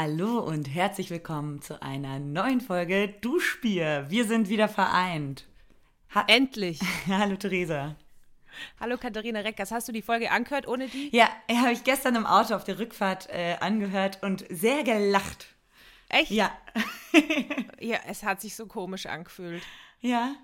Hallo und herzlich willkommen zu einer neuen Folge Duschbier. Wir sind wieder vereint. Ha Endlich. Hallo Theresa. Hallo Katharina Reckers, hast du die Folge angehört ohne die? Ja, habe ich gestern im Auto auf der Rückfahrt äh, angehört und sehr gelacht. Echt? Ja. ja, es hat sich so komisch angefühlt. Ja.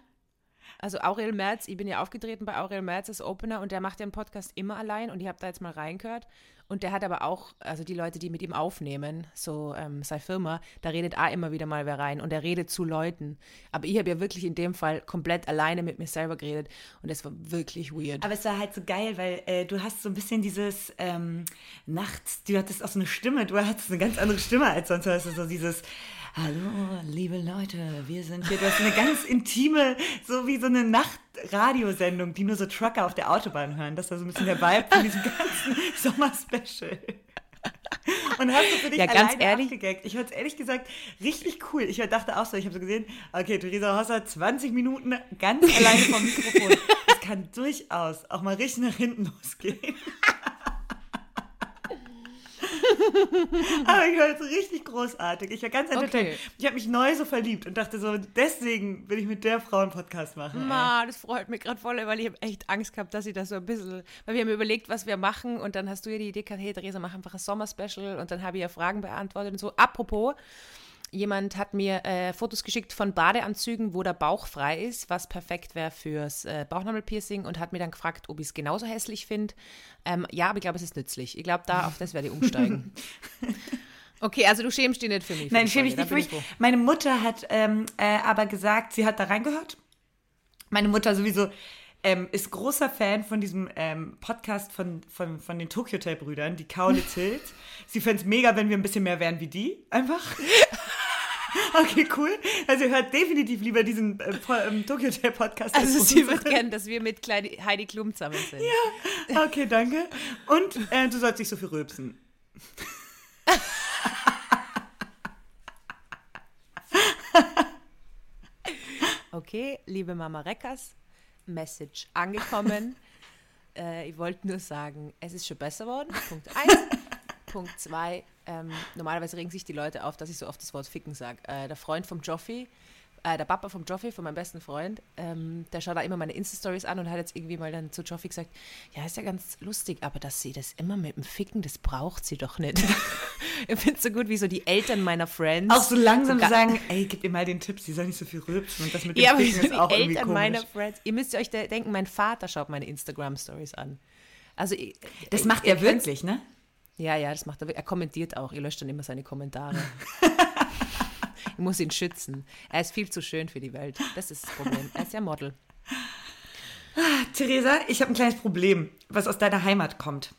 Also Aurel Merz, ich bin ja aufgetreten bei Aurel Merz als Opener und der macht ja einen Podcast immer allein und ich habe da jetzt mal reingehört und der hat aber auch, also die Leute, die mit ihm aufnehmen, so ähm, seine Firma, da redet auch immer wieder mal wer rein und er redet zu Leuten. Aber ich habe ja wirklich in dem Fall komplett alleine mit mir selber geredet und es war wirklich weird. Aber es war halt so geil, weil äh, du hast so ein bisschen dieses ähm, Nachts, du hattest auch so eine Stimme, du hattest eine ganz andere Stimme als sonst, hast du so dieses Hallo, liebe Leute, wir sind hier. Du hast eine ganz intime, so wie so eine Nachtradiosendung, die nur so Trucker auf der Autobahn hören. Das war so ein bisschen der Vibe von diesem ganzen Sommerspecial. Und hast du für dich ja, ganz ehrlich, abgegackt. Ich fand es ehrlich gesagt richtig cool. Ich dachte auch so, ich habe so gesehen, okay, Theresa Hosser, 20 Minuten ganz alleine vom Mikrofon. Das kann durchaus auch mal richtig nach hinten losgehen. Aber ich war jetzt richtig großartig. Ich war ganz entertained. Okay. Ich habe mich neu so verliebt und dachte so, deswegen will ich mit der Frau einen Podcast machen. Ma, das freut mich gerade voll, weil ich habe echt Angst gehabt, dass sie das so ein bisschen, weil wir haben überlegt, was wir machen und dann hast du ja die Idee gehabt, hey Theresa, mach einfach ein Sommerspecial und dann habe ich ja Fragen beantwortet und so. Apropos, Jemand hat mir äh, Fotos geschickt von Badeanzügen, wo der Bauch frei ist, was perfekt wäre fürs äh, Bauchnabelpiercing und hat mir dann gefragt, ob ich es genauso hässlich finde. Ähm, ja, aber ich glaube, es ist nützlich. Ich glaube, da auf das werde ich umsteigen. Okay, also du schämst dich nicht für mich. Nein, schäme ich nicht für mich. Meine Mutter hat ähm, äh, aber gesagt, sie hat da reingehört. Meine Mutter sowieso ähm, ist großer Fan von diesem ähm, Podcast von, von, von den Tokyo Hotel Brüdern, die Kaulitz Hills. sie fände es mega, wenn wir ein bisschen mehr wären wie die. Einfach. Okay, cool. Also ihr hört definitiv lieber diesen äh, ähm, Tokyo Hotel Podcast. Also sie wird kennen, dass wir mit Kleine Heidi Klum zusammen sind. Ja, okay, danke. Und äh, du sollst nicht so viel rülpsen. okay, liebe Mama Reckers, Message angekommen. äh, ich wollte nur sagen, es ist schon besser geworden. Punkt 1. Punkt 2. Ähm, normalerweise regen sich die Leute auf, dass ich so oft das Wort Ficken sage. Äh, der Freund vom Joffi, äh, der Papa vom Joffi, von meinem besten Freund, ähm, der schaut da immer meine Insta-Stories an und hat jetzt irgendwie mal dann zu Joffi gesagt, ja, ist ja ganz lustig, aber dass sie das immer mit dem Ficken, das braucht sie doch nicht. ich finde es so gut, wie so die Eltern meiner Friends. Auch so langsam so sagen, ey, gib ihr mal den Tipp, sie soll nicht so viel rülpsen und das mit dem ja, Ficken ist auch irgendwie Eltern komisch. meiner Friends, ihr müsst euch denken, mein Vater schaut meine Instagram-Stories an. Also, das macht er wirklich, ne? Ja, ja, das macht er. Er kommentiert auch. Ihr löscht dann immer seine Kommentare. ich muss ihn schützen. Er ist viel zu schön für die Welt. Das ist das Problem. Er ist ja Model. Ah, Theresa, ich habe ein kleines Problem, was aus deiner Heimat kommt.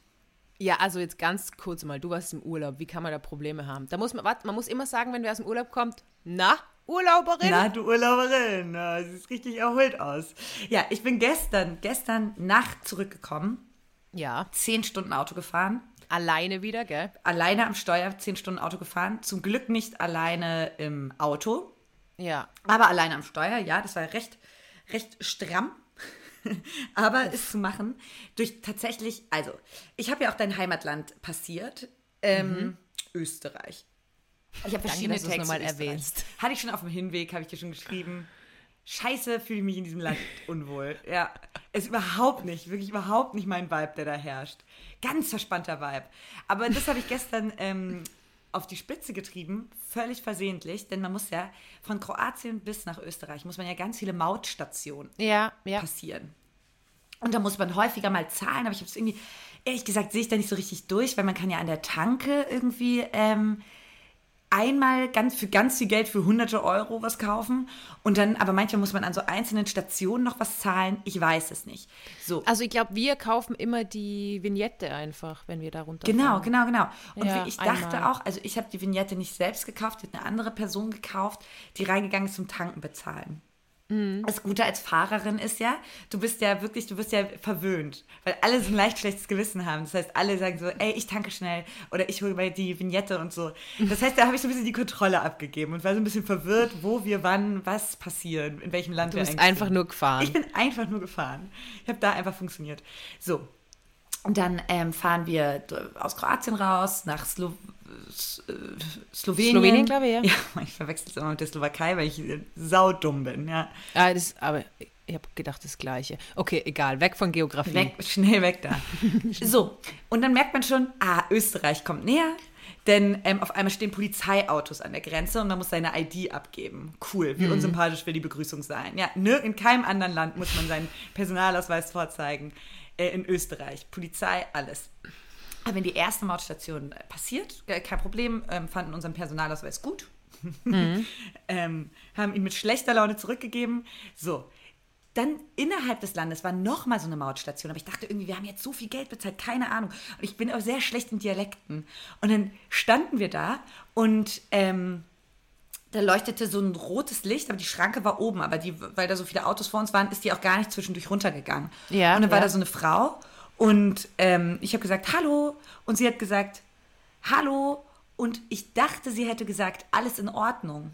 Ja, also jetzt ganz kurz mal, du warst im Urlaub, wie kann man da Probleme haben? Da muss man, warte, man muss immer sagen, wenn wer aus dem Urlaub kommt, na, Urlauberin? Na, du Urlauberin, na, sieht richtig erholt aus. Ja, ich bin gestern, gestern Nacht zurückgekommen. Ja. Zehn Stunden Auto gefahren. Alleine wieder, gell? Alleine am Steuer, zehn Stunden Auto gefahren. Zum Glück nicht alleine im Auto. Ja. Aber alleine am Steuer, ja, das war recht, recht stramm. Aber ist zu machen durch tatsächlich, also, ich habe ja auch dein Heimatland passiert, ähm, mhm. Österreich. Ich habe verschiedene Texte erwähnst. Hatte ich schon auf dem Hinweg, habe ich dir schon geschrieben. Scheiße, fühle ich mich in diesem Land unwohl. Ja, ist überhaupt nicht, wirklich überhaupt nicht mein Vibe, der da herrscht. Ganz verspannter Vibe. Aber das habe ich gestern ähm, auf die Spitze getrieben, völlig versehentlich, denn man muss ja von Kroatien bis nach Österreich, muss man ja ganz viele Mautstationen ja, ja. passieren. Und da muss man häufiger mal zahlen, aber ich habe es irgendwie, ehrlich gesagt, sehe ich da nicht so richtig durch, weil man kann ja an der Tanke irgendwie ähm, einmal ganz für ganz viel Geld für hunderte Euro was kaufen und dann, aber manchmal muss man an so einzelnen Stationen noch was zahlen. Ich weiß es nicht. So. Also ich glaube, wir kaufen immer die Vignette einfach, wenn wir da runter. Genau, genau, genau. Und ja, ich dachte einmal. auch, also ich habe die Vignette nicht selbst gekauft, die hat eine andere Person gekauft, die reingegangen ist zum Tanken bezahlen. Mhm. Das Gute als Fahrerin ist ja, du bist ja wirklich, du bist ja verwöhnt, weil alle so ein leicht schlechtes Gewissen haben. Das heißt, alle sagen so, ey, ich tanke schnell oder ich hole mal die Vignette und so. Das heißt, da habe ich so ein bisschen die Kontrolle abgegeben und war so ein bisschen verwirrt, wo wir wann was passieren, in welchem Land du wir bist einfach sind. nur gefahren. Ich bin einfach nur gefahren. Ich habe da einfach funktioniert. So. Und dann ähm, fahren wir aus Kroatien raus nach Slowenien Slowenien. Slowenien, glaube ich, ja. Ja, ich verwechsel es immer mit der Slowakei, weil ich saudumm bin, ja. Ah, das, aber ich habe gedacht, das Gleiche. Okay, egal, weg von Geografie. Weg, schnell weg da. so, und dann merkt man schon, ah, Österreich kommt näher. Denn ähm, auf einmal stehen Polizeiautos an der Grenze und man muss seine ID abgeben. Cool, wie mhm. unsympathisch will die Begrüßung sein. Ja, ne, in keinem anderen Land muss man seinen Personalausweis vorzeigen. Äh, in Österreich, Polizei, alles. Aber wenn die erste Mautstation äh, passiert, äh, kein Problem, ähm, fanden unseren Personalausweis gut. Mhm. ähm, haben ihn mit schlechter Laune zurückgegeben. So, dann innerhalb des Landes war noch mal so eine Mautstation, aber ich dachte irgendwie, wir haben jetzt so viel Geld bezahlt, keine Ahnung. Und ich bin auch sehr schlecht in Dialekten. Und dann standen wir da und ähm, da leuchtete so ein rotes Licht, aber die Schranke war oben, aber die, weil da so viele Autos vor uns waren, ist die auch gar nicht zwischendurch runtergegangen. Ja, und dann war da so eine Frau und ähm, ich habe gesagt, hallo. Und sie hat gesagt, hallo. Und ich dachte, sie hätte gesagt, alles in Ordnung.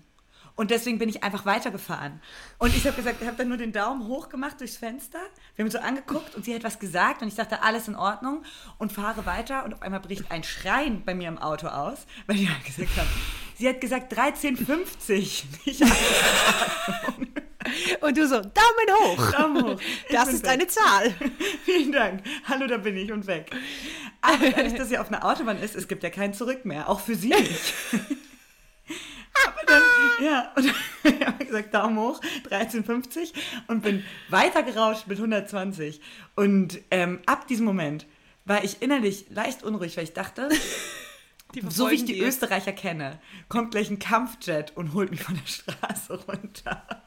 Und deswegen bin ich einfach weitergefahren. Und ich habe gesagt, ich habe dann nur den Daumen hoch gemacht durchs Fenster. Wir haben uns so angeguckt und sie hat was gesagt und ich dachte, alles in Ordnung und fahre weiter. Und auf einmal bricht ein Schreien bei mir im Auto aus, weil die halt gesagt haben, sie hat gesagt 13,50. Und du so, Daumen hoch. Daumen hoch. das ist weg. eine Zahl. Vielen Dank. Hallo, da bin ich und weg. Aber dadurch, dass sie auf einer Autobahn ist, es gibt ja kein Zurück mehr. Auch für sie nicht. Aber dann, ja, und ich habe gesagt, Daumen hoch, 13,50 und bin weiter gerauscht mit 120. Und ähm, ab diesem Moment war ich innerlich leicht unruhig, weil ich dachte, so wie ich die Österreicher kenne, kommt gleich ein Kampfjet und holt mich von der Straße runter.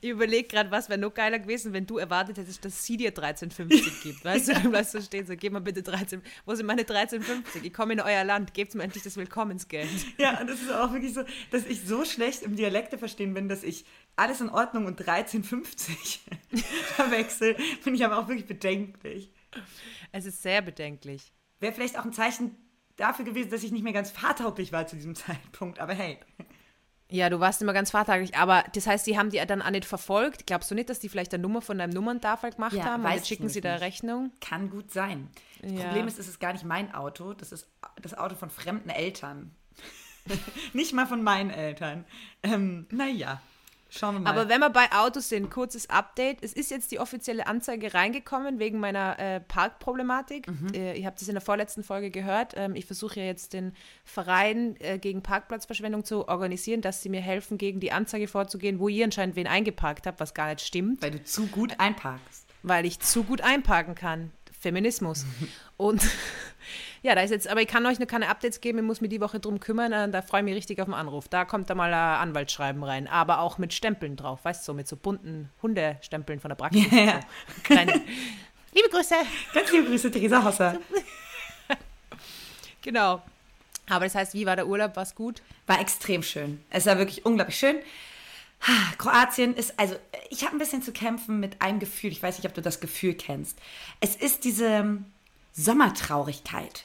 Ich überlege gerade, was wäre noch geiler gewesen, wenn du erwartet hättest, dass sie dir 13,50 gibt. Weißt du, du bleibst so stehen, so, gib mal bitte 13, wo sind meine 13,50? Ich komme in euer Land, gebt mir endlich das Willkommensgeld. Ja, und das ist auch wirklich so, dass ich so schlecht im Dialekte verstehen bin, dass ich alles in Ordnung und 13,50 verwechsel, finde ich aber auch wirklich bedenklich. Es ist sehr bedenklich. Wäre vielleicht auch ein Zeichen dafür gewesen, dass ich nicht mehr ganz fahrtauglich war zu diesem Zeitpunkt, aber hey. Ja, du warst immer ganz fahrtaglich, aber das heißt, die haben die dann auch nicht verfolgt. Glaubst du nicht, dass die vielleicht eine Nummer von deinem Nummerntafel gemacht ja, haben und jetzt schicken sie da Rechnung? Kann gut sein. Das ja. Problem ist, es ist gar nicht mein Auto, das ist das Auto von fremden Eltern. nicht mal von meinen Eltern. Ähm, naja. Schauen wir mal. Aber wenn wir bei Autos sind, kurzes Update. Es ist jetzt die offizielle Anzeige reingekommen wegen meiner äh, Parkproblematik. Mhm. Äh, ihr habt es in der vorletzten Folge gehört. Ähm, ich versuche ja jetzt den Verein äh, gegen Parkplatzverschwendung zu organisieren, dass sie mir helfen, gegen die Anzeige vorzugehen, wo ihr anscheinend wen eingeparkt habt, was gar nicht stimmt. Weil du zu gut einparkst. Weil ich zu gut einparken kann. Feminismus. Und ja, da ist jetzt, aber ich kann euch noch keine Updates geben, ich muss mich die Woche drum kümmern, äh, da freue ich mich richtig auf den Anruf. Da kommt da mal ein Anwaltsschreiben rein, aber auch mit Stempeln drauf, weißt du, so mit so bunten Hundestempeln von der Praxis. Yeah. So. liebe Grüße. Ganz liebe Grüße, Theresa Hosser. genau. Aber das heißt, wie war der Urlaub? War es gut? War extrem schön. Es war wirklich unglaublich schön. Kroatien ist, also ich habe ein bisschen zu kämpfen mit einem Gefühl. Ich weiß nicht, ob du das Gefühl kennst. Es ist diese Sommertraurigkeit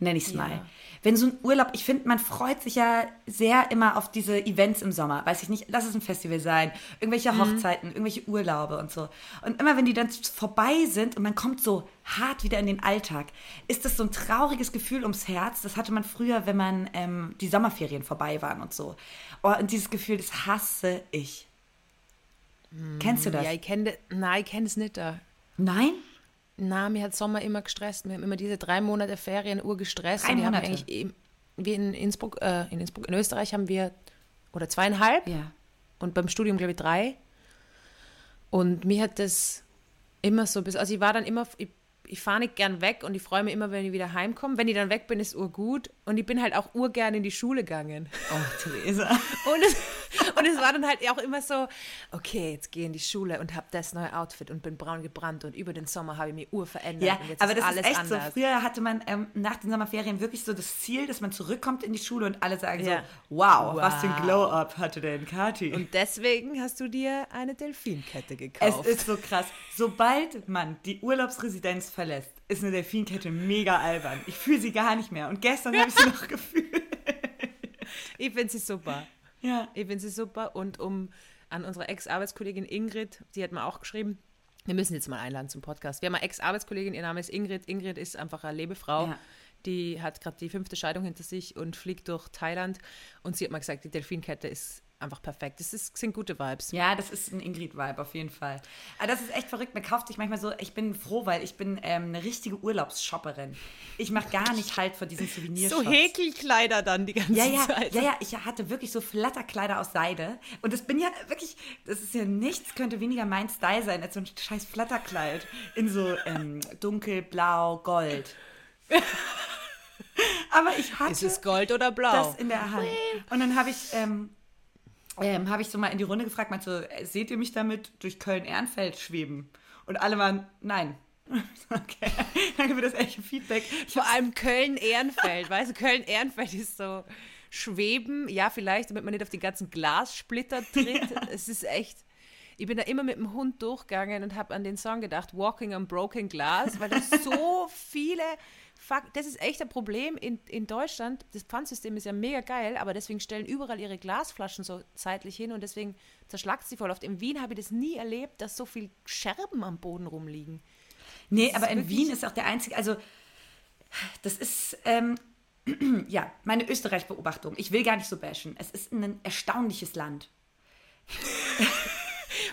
nenne ich es mal. Ja. Wenn so ein Urlaub, ich finde, man freut sich ja sehr immer auf diese Events im Sommer. Weiß ich nicht, lass es ein Festival sein, irgendwelche mhm. Hochzeiten, irgendwelche Urlaube und so. Und immer wenn die dann vorbei sind und man kommt so hart wieder in den Alltag, ist das so ein trauriges Gefühl ums Herz. Das hatte man früher, wenn man ähm, die Sommerferien vorbei waren und so. Oh, und dieses Gefühl, das hasse ich. Mhm. Kennst du das? Ja, ich kenne Nein, ich kenne es nicht da. Nein? Na, mir hat Sommer immer gestresst. Wir haben immer diese drei Monate Ferien urgestresst. Drei und Monate? Haben eigentlich, wie in Innsbruck, äh, in Innsbruck, in Österreich haben wir, oder zweieinhalb. Ja. Und beim Studium, glaube ich, drei. Und mir hat das immer so, bis, also ich war dann immer, ich ich fahre nicht gern weg und ich freue mich immer, wenn ich wieder heimkomme. Wenn ich dann weg bin, ist urgut. Und ich bin halt auch urgern in die Schule gegangen. Oh, Theresa. und, es, und es war dann halt auch immer so, okay, jetzt gehe ich in die Schule und habe das neue Outfit und bin braun gebrannt und über den Sommer habe ich mich ur verändert. Ja, aber ist das ist echt anders. so. Früher hatte man ähm, nach den Sommerferien wirklich so das Ziel, dass man zurückkommt in die Schule und alle sagen ja. so, wow, wow, was für ein Glow-Up hatte denn Kati. Und deswegen hast du dir eine Delfinkette gekauft. Es ist so krass. Sobald man die Urlaubsresidenz verlässt, ist eine Delfinkette mega albern. Ich fühle sie gar nicht mehr. Und gestern habe ich sie noch gefühlt. Ich finde sie super. Ja. Ich finde sie super. Und um an unsere Ex-Arbeitskollegin Ingrid, die hat mir auch geschrieben, wir müssen jetzt mal einladen zum Podcast. Wir haben eine Ex-Arbeitskollegin, ihr Name ist Ingrid. Ingrid ist einfach eine Lebefrau. Ja. die hat gerade die fünfte Scheidung hinter sich und fliegt durch Thailand. Und sie hat mal gesagt, die Delfinkette ist einfach perfekt. Das ist, sind gute Vibes. Ja, das ist ein Ingrid-Vibe auf jeden Fall. Aber das ist echt verrückt. Man kauft sich manchmal so, ich bin froh, weil ich bin ähm, eine richtige Urlaubsshopperin. Ich mache gar nicht halt vor diesen Souvenirshops. So Häkelkleider dann die ganze ja, ja, Zeit. Ja, ja, ich hatte wirklich so Flatterkleider aus Seide. Und das bin ja wirklich, das ist ja nichts, könnte weniger mein Style sein als so ein scheiß Flatterkleid in so ähm, dunkelblau, gold. Aber ich hatte. Ist es Gold oder Blau? Das in der Hand. Und dann habe ich, ähm, ähm, habe ich so mal in die Runde gefragt, meinte so, äh, seht ihr mich damit durch Köln-Ehrenfeld schweben? Und alle waren, nein. Okay, danke für das echte Feedback. Vor allem Köln-Ehrenfeld, weißt du, Köln-Ehrenfeld ist so schweben, ja vielleicht, damit man nicht auf die ganzen Glassplitter tritt. es ist echt, ich bin da immer mit dem Hund durchgegangen und habe an den Song gedacht, Walking on Broken Glass, weil da so viele fuck, das ist echt ein Problem in, in Deutschland. Das Pfandsystem ist ja mega geil, aber deswegen stellen überall ihre Glasflaschen so zeitlich hin und deswegen zerschlagt sie voll oft. In Wien habe ich das nie erlebt, dass so viele Scherben am Boden rumliegen. Nee, das aber in Wien ist auch der einzige, also das ist, ähm, ja, meine Österreich-Beobachtung. Ich will gar nicht so bashen. Es ist ein erstaunliches Land.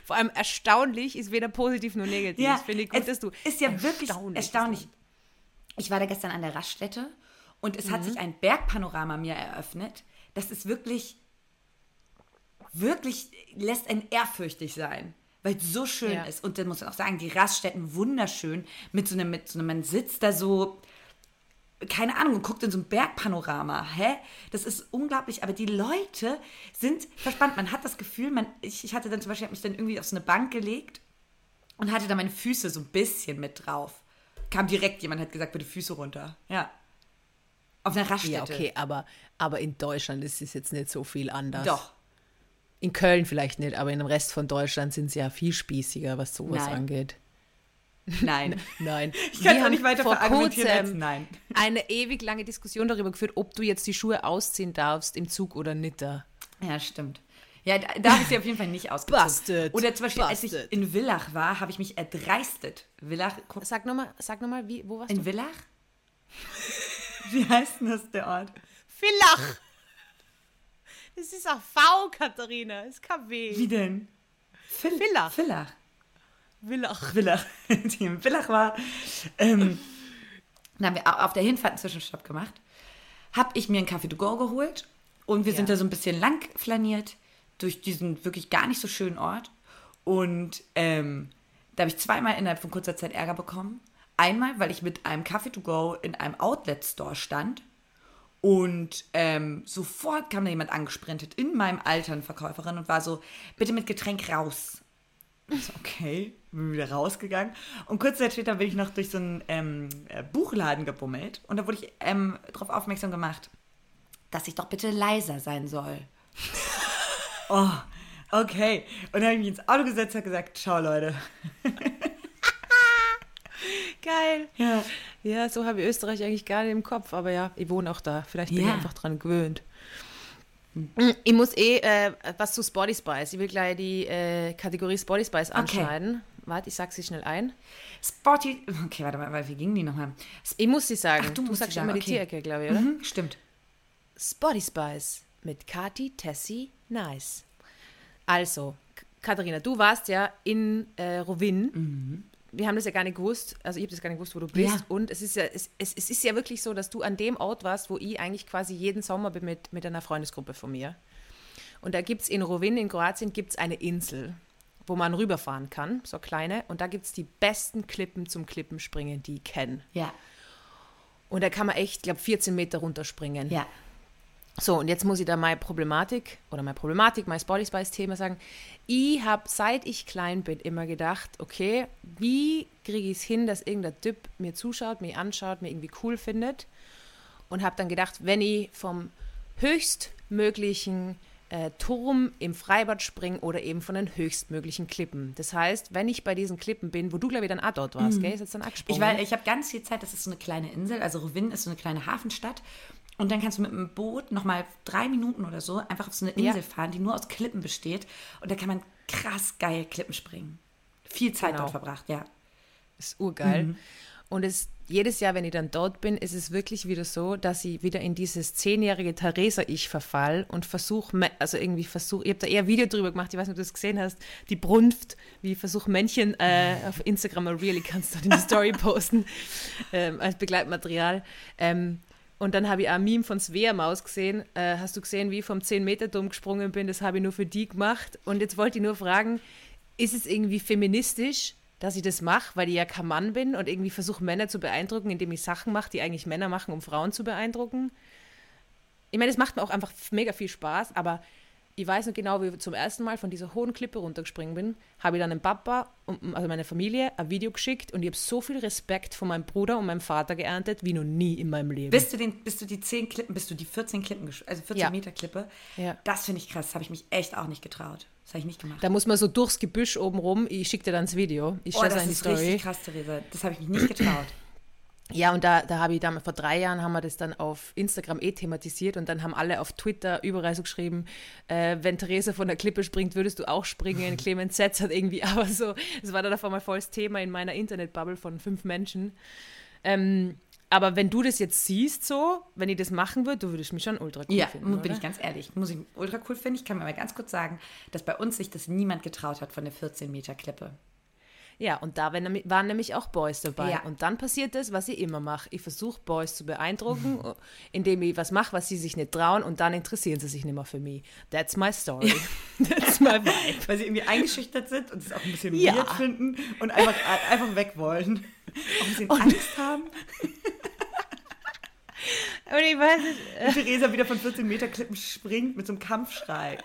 Vor allem erstaunlich ist weder positiv noch negativ. Ja, Finde ich gut, dass du. Ist ja wirklich erstaunlich. Ich war da gestern an der Raststätte und es mhm. hat sich ein Bergpanorama mir eröffnet. Das ist wirklich, wirklich lässt einen ehrfürchtig sein, weil es so schön ja. ist. Und dann muss man auch sagen, die Raststätten wunderschön mit so einem, mit so einem, man sitzt da so, keine Ahnung, und guckt in so ein Bergpanorama. Hä? Das ist unglaublich. Aber die Leute sind verspannt. Man hat das Gefühl, man, ich, ich hatte dann zum Beispiel, habe mich dann irgendwie auf so eine Bank gelegt und hatte da meine Füße so ein bisschen mit drauf kam direkt jemand, hat gesagt, bitte Füße runter. Ja. Auf einer Raststätte. Ja, okay, aber, aber in Deutschland ist es jetzt nicht so viel anders. Doch. In Köln vielleicht nicht, aber in dem Rest von Deutschland sind sie ja viel spießiger, was sowas Nein. angeht. Nein. Nein. Ich kann es auch nicht weiter verargumentieren als Nein. Eine ewig lange Diskussion darüber geführt, ob du jetzt die Schuhe ausziehen darfst im Zug oder nicht da. Ja, stimmt. Ja, da, da habe ich sie auf jeden Fall nicht ausgezogen. Busted. Oder zum Beispiel, Busted. als ich in Villach war, habe ich mich erdreistet. Villach. Sag nochmal, sag noch mal, wie, wo warst in du? In Villach? Wie heißt denn das, der Ort? Villach. Das ist auch V, Katharina. Das ist KW. Wie denn? Vill Villach. Villach. Villach. Villach. Die in Villach war. Ähm, dann haben wir auf der Hinfahrt einen Zwischenstopp gemacht. Habe ich mir einen Kaffee to go geholt und wir ja. sind da so ein bisschen lang flaniert durch diesen wirklich gar nicht so schönen Ort. Und ähm, da habe ich zweimal innerhalb von kurzer Zeit Ärger bekommen. Einmal, weil ich mit einem Kaffee to go in einem Outlet-Store stand und ähm, sofort kam da jemand angesprintet in meinem Alter, eine Verkäuferin, und war so, bitte mit Getränk raus. So, okay, bin wieder rausgegangen. Und kurz Zeit später bin ich noch durch so einen ähm, äh, Buchladen gebummelt und da wurde ich ähm, darauf aufmerksam gemacht, dass ich doch bitte leiser sein soll. Oh, okay. Und dann habe ich mich ins Auto gesetzt und gesagt, ciao Leute. Geil. Ja. Ja, so habe ich Österreich eigentlich gar nicht im Kopf, aber ja, ich wohne auch da. Vielleicht bin ja. ich einfach dran gewöhnt. Ich muss eh äh, was zu Sporty Spice. Ich will gleich die äh, Kategorie Sporty Spice anschneiden. Okay. Warte, ich sag sie schnell ein. Sporty. Okay, warte mal, wie ging die nochmal? Ich muss sie sagen. Ach, du, du sagst immer okay. die Tierecke, glaube ich, oder? Mhm, stimmt. Sporty Spice mit Kati, Tessie, Nice. Also, Katharina, du warst ja in äh, Rovin. Mhm. Wir haben das ja gar nicht gewusst, also ich habe das gar nicht gewusst, wo du bist. Ja. Und es ist ja, es, es, es, ist ja wirklich so, dass du an dem Ort warst, wo ich eigentlich quasi jeden Sommer bin mit, mit einer Freundesgruppe von mir. Und da gibt es in Rovin in Kroatien gibt's eine Insel, wo man rüberfahren kann, so kleine. Und da gibt es die besten Klippen zum Klippenspringen, die ich kenne. Ja. Und da kann man echt, ich glaube, 14 Meter runterspringen. Ja. So, und jetzt muss ich da meine Problematik oder meine Problematik, mein Sporty Spice Thema sagen. Ich habe, seit ich klein bin, immer gedacht, okay, wie kriege ich es hin, dass irgendein Typ mir zuschaut, mich anschaut, mir irgendwie cool findet. Und habe dann gedacht, wenn ich vom höchstmöglichen äh, Turm im Freibad springe oder eben von den höchstmöglichen Klippen. Das heißt, wenn ich bei diesen Klippen bin, wo du, glaube ich, dann auch dort warst, mhm. gell? Ist jetzt dann Ich, ich habe ganz viel Zeit, das ist so eine kleine Insel, also Rovin ist so eine kleine Hafenstadt und dann kannst du mit dem Boot nochmal drei Minuten oder so einfach auf so eine Insel ja. fahren, die nur aus Klippen besteht. Und da kann man krass geil Klippen springen. Viel Zeit genau. dort verbracht, ja. Ist urgeil. Mhm. Und es, jedes Jahr, wenn ich dann dort bin, ist es wirklich wieder so, dass ich wieder in dieses zehnjährige Theresa-Ich verfall und versuche, also irgendwie versuche, ich habe da eher ein Video drüber gemacht, ich weiß nicht, ob du das gesehen hast, die Brunft, wie ich versuche Männchen äh, auf Instagram really kannst du in die Story posten ähm, als Begleitmaterial. Ähm, und dann habe ich auch ein Meme von Svea Maus gesehen. Äh, hast du gesehen, wie ich vom 10-Meter-Turm gesprungen bin? Das habe ich nur für die gemacht. Und jetzt wollte ich nur fragen, ist es irgendwie feministisch, dass ich das mache, weil ich ja kein Mann bin und irgendwie versuche, Männer zu beeindrucken, indem ich Sachen mache, die eigentlich Männer machen, um Frauen zu beeindrucken? Ich meine, es macht mir auch einfach mega viel Spaß, aber ich weiß noch genau, wie ich zum ersten Mal von dieser hohen Klippe runtergesprungen bin, habe ich dann dem Papa, und, also meine Familie, ein Video geschickt und ich habe so viel Respekt von meinem Bruder und meinem Vater geerntet, wie noch nie in meinem Leben. Bist du, den, bist du die 10 Klippen, bist du die 14 Klippen, also 14 ja. Meter Klippe? Ja. Das finde ich krass, das habe ich mich echt auch nicht getraut. Das habe ich nicht gemacht. Da muss man so durchs Gebüsch oben rum, ich schicke dir dann das Video. Ich oh, das ist Story. richtig krass, Theresa. Das habe ich mich nicht getraut. Ja, und da, da habe ich dann, vor drei Jahren haben wir das dann auf Instagram eh thematisiert und dann haben alle auf Twitter überall so geschrieben, äh, wenn Theresa von der Klippe springt, würdest du auch springen. Clemens Setz hat irgendwie aber so, es war dann auf einmal volles Thema in meiner Internetbubble von fünf Menschen. Ähm, aber wenn du das jetzt siehst, so, wenn ich das machen würde, du würdest mich schon ultra cool ja, finden. Ja, bin ich ganz ehrlich. Muss ich ultra cool finden. Ich kann mir mal ganz kurz sagen, dass bei uns sich das niemand getraut hat von der 14 Meter Klippe. Ja, und da waren nämlich auch Boys dabei. Ja. Und dann passiert das, was ich immer mache. Ich versuche Boys zu beeindrucken, indem ich was mache, was sie sich nicht trauen und dann interessieren sie sich nicht mehr für mich. That's my story. That's my vibe. Weil sie irgendwie eingeschüchtert sind und es auch ein bisschen ja. weird finden und einfach, einfach weg wollen. Auch ein bisschen und Angst haben. Und ich weiß nicht. Äh, Theresa wieder von 14 Meter Klippen springt mit so einem Kampfschrei.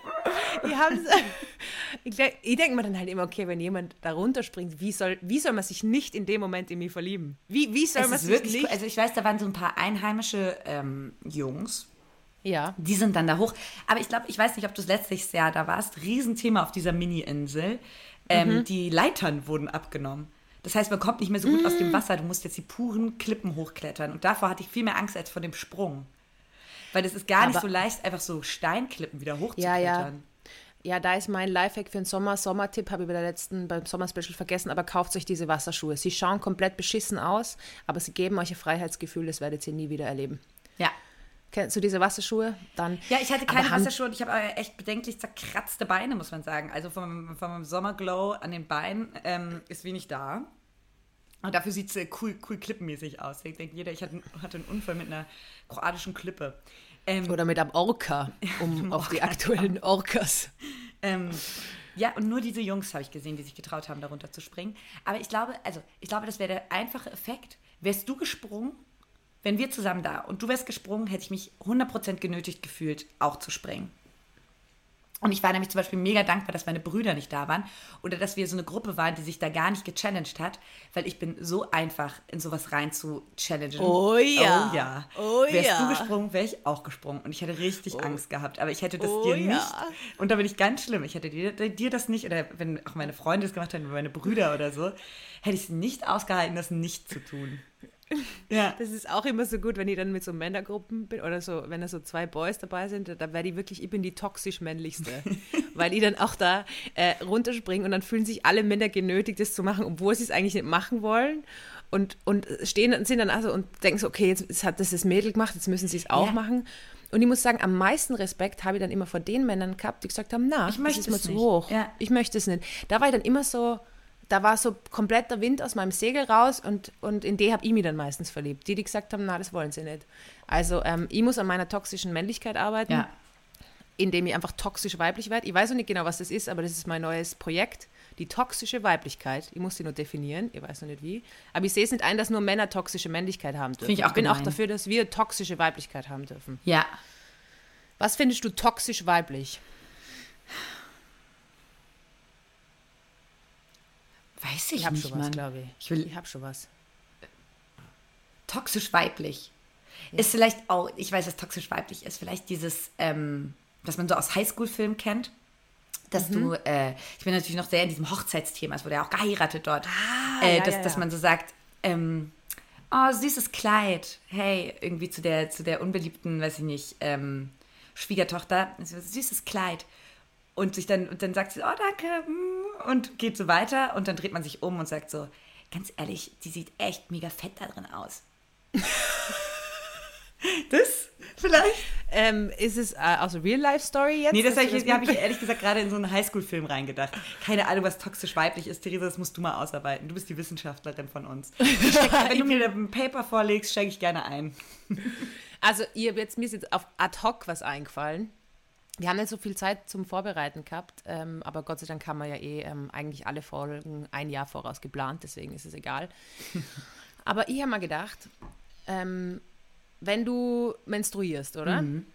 Die haben's, ich, ich denke mir dann halt immer, okay, wenn jemand da runterspringt, wie soll, wie soll man sich nicht in dem Moment in mich verlieben? Wie, wie soll es man sich wirklich, nicht... Also ich weiß, da waren so ein paar einheimische ähm, Jungs. Ja. Die sind dann da hoch. Aber ich glaube, ich weiß nicht, ob du das letztes Jahr da warst. Riesenthema auf dieser Mini-Insel. Ähm, mhm. Die Leitern wurden abgenommen. Das heißt, man kommt nicht mehr so gut mm. aus dem mm. Wasser. Du musst jetzt die puren Klippen hochklettern. Und davor hatte ich viel mehr Angst als vor dem Sprung. Weil es ist gar Aber nicht so leicht, einfach so Steinklippen wieder hochzuklettern. Ja, ja. Ja, da ist mein Lifehack für den Sommer. Sommertipp habe ich bei der letzten, beim Sommerspecial vergessen, aber kauft euch diese Wasserschuhe. Sie schauen komplett beschissen aus, aber sie geben euch ein Freiheitsgefühl, das werdet ihr nie wieder erleben. Ja. Kennst du diese Wasserschuhe? Dann, ja, ich hatte keine Wasserschuhe und ich habe echt bedenklich zerkratzte Beine, muss man sagen. Also vom, vom Sommerglow an den Beinen ähm, ist wenig da. Und dafür sieht es äh, cool, cool klippenmäßig aus. Ich denke, jeder, ich hatte, hatte einen Unfall mit einer kroatischen Klippe. Ähm, Oder mit einem Orca, um auf die aktuellen Orcas. Ähm, ja, und nur diese Jungs habe ich gesehen, die sich getraut haben, darunter zu springen. Aber ich glaube, also ich glaube, das wäre der einfache Effekt. Wärst du gesprungen, wenn wir zusammen da und du wärst gesprungen, hätte ich mich 100% genötigt gefühlt, auch zu springen. Und ich war nämlich zum Beispiel mega dankbar, dass meine Brüder nicht da waren oder dass wir so eine Gruppe waren, die sich da gar nicht gechallenged hat, weil ich bin so einfach, in sowas rein zu challengen. Oh ja. Oh ja. Oh Wärst ja. du gesprungen, wäre ich auch gesprungen. Und ich hätte richtig oh. Angst gehabt. Aber ich hätte das oh dir ja. nicht. Und da bin ich ganz schlimm. Ich hätte dir, dir das nicht, oder wenn auch meine Freunde es gemacht hätten, meine Brüder oder so, hätte ich es nicht ausgehalten, das nicht zu tun. Ja. Das ist auch immer so gut, wenn ich dann mit so Männergruppen bin oder so, wenn da so zwei Boys dabei sind, da werde ich wirklich, ich bin die toxisch männlichste. weil ich dann auch da äh, runterspringe und dann fühlen sich alle Männer genötigt, das zu machen, obwohl sie es eigentlich nicht machen wollen. Und, und stehen und sind dann also und denken so, okay, jetzt hat das das Mädel gemacht, jetzt müssen sie es auch ja. machen. Und ich muss sagen, am meisten Respekt habe ich dann immer vor den Männern gehabt, die gesagt haben, na, ich das ist mir zu hoch. Ja. Ich möchte es nicht. Da war ich dann immer so, da war so komplett der Wind aus meinem Segel raus und, und in die habe ich mich dann meistens verliebt. Die, die gesagt haben, na, das wollen sie nicht. Also ähm, ich muss an meiner toxischen Männlichkeit arbeiten, ja. indem ich einfach toxisch weiblich werde. Ich weiß noch nicht genau, was das ist, aber das ist mein neues Projekt. Die toxische Weiblichkeit. Ich muss sie nur definieren, ich weiß noch nicht wie. Aber ich sehe es nicht ein, dass nur Männer toxische Männlichkeit haben dürfen. Ich, auch ich bin gemein. auch dafür, dass wir toxische Weiblichkeit haben dürfen. Ja. Was findest du toxisch weiblich? Weiß ich, ich hab nicht, schon was, glaube ich. Ich, will, ich habe schon was. Toxisch weiblich. Ja. Ist vielleicht auch, ich weiß, was toxisch weiblich ist, vielleicht dieses, ähm, was man so aus Highschool-Filmen kennt. Dass mhm. du, äh, ich bin natürlich noch sehr in diesem Hochzeitsthema, es wurde ja auch geheiratet dort. Ah, äh, ja, dass, ja, dass man so sagt, ähm, oh, süßes Kleid. Hey, irgendwie zu der, zu der unbeliebten, weiß ich nicht, ähm, Schwiegertochter, süßes Kleid und sich dann, und dann sagt sie, oh danke, mm, und geht so weiter und dann dreht man sich um und sagt so, ganz ehrlich, die sieht echt mega fett da drin aus. das vielleicht? Ähm, ist es äh, aus einer Real-Life-Story jetzt? Nee, das habe ich, hab ich ehrlich gesagt gerade in so einen Highschool-Film reingedacht. Keine Ahnung, was toxisch weiblich ist. Theresa, das musst du mal ausarbeiten. Du bist die Wissenschaftlerin von uns. Steck, wenn du mir ein Paper vorlegst, steige ich gerne ein. Also, ihr, jetzt, mir ist jetzt auf ad hoc was eingefallen. Wir haben nicht so viel Zeit zum Vorbereiten gehabt, ähm, aber Gott sei Dank haben wir ja eh ähm, eigentlich alle Folgen ein Jahr voraus geplant, deswegen ist es egal. aber ich habe mal gedacht, ähm, wenn du menstruierst, oder? Mhm.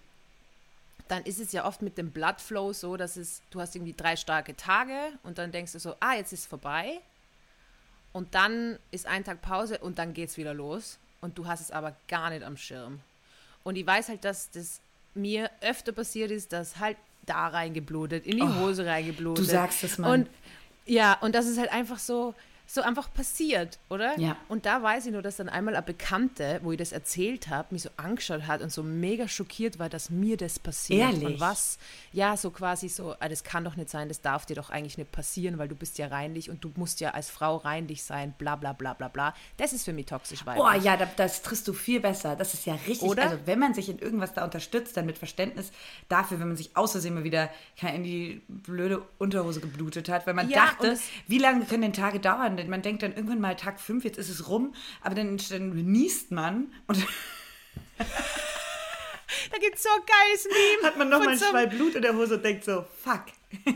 Dann ist es ja oft mit dem Bloodflow so, dass es, du hast irgendwie drei starke Tage und dann denkst du so, ah, jetzt ist es vorbei. Und dann ist ein Tag Pause und dann geht es wieder los. Und du hast es aber gar nicht am Schirm. Und ich weiß halt, dass das mir öfter passiert ist, dass halt da reingeblutet, in die oh, Hose reingeblutet. Du sagst es mal. Und ja, und das ist halt einfach so, so einfach passiert, oder? Ja. Und da weiß ich nur, dass dann einmal eine Bekannte, wo ich das erzählt habe, mich so angeschaut hat und so mega schockiert war, dass mir das passiert. Ehrlich? Und was? Ja, so quasi so, ah, das kann doch nicht sein, das darf dir doch eigentlich nicht passieren, weil du bist ja reinlich und du musst ja als Frau reinlich sein, bla bla bla bla bla. Das ist für mich toxisch weiblich. Boah, ja, das, das triffst du viel besser. Das ist ja richtig. Oder? Also wenn man sich in irgendwas da unterstützt, dann mit Verständnis dafür, wenn man sich außersehen mal wieder in die blöde Unterhose geblutet hat, weil man ja, dachte, wie lange können denn Tage dauern? Man denkt dann irgendwann mal Tag 5, jetzt ist es rum, aber dann, dann niest man und da gibt es so ein geiles Meme. Hat man nochmal so Schwall Blut in der Hose und denkt so, fuck.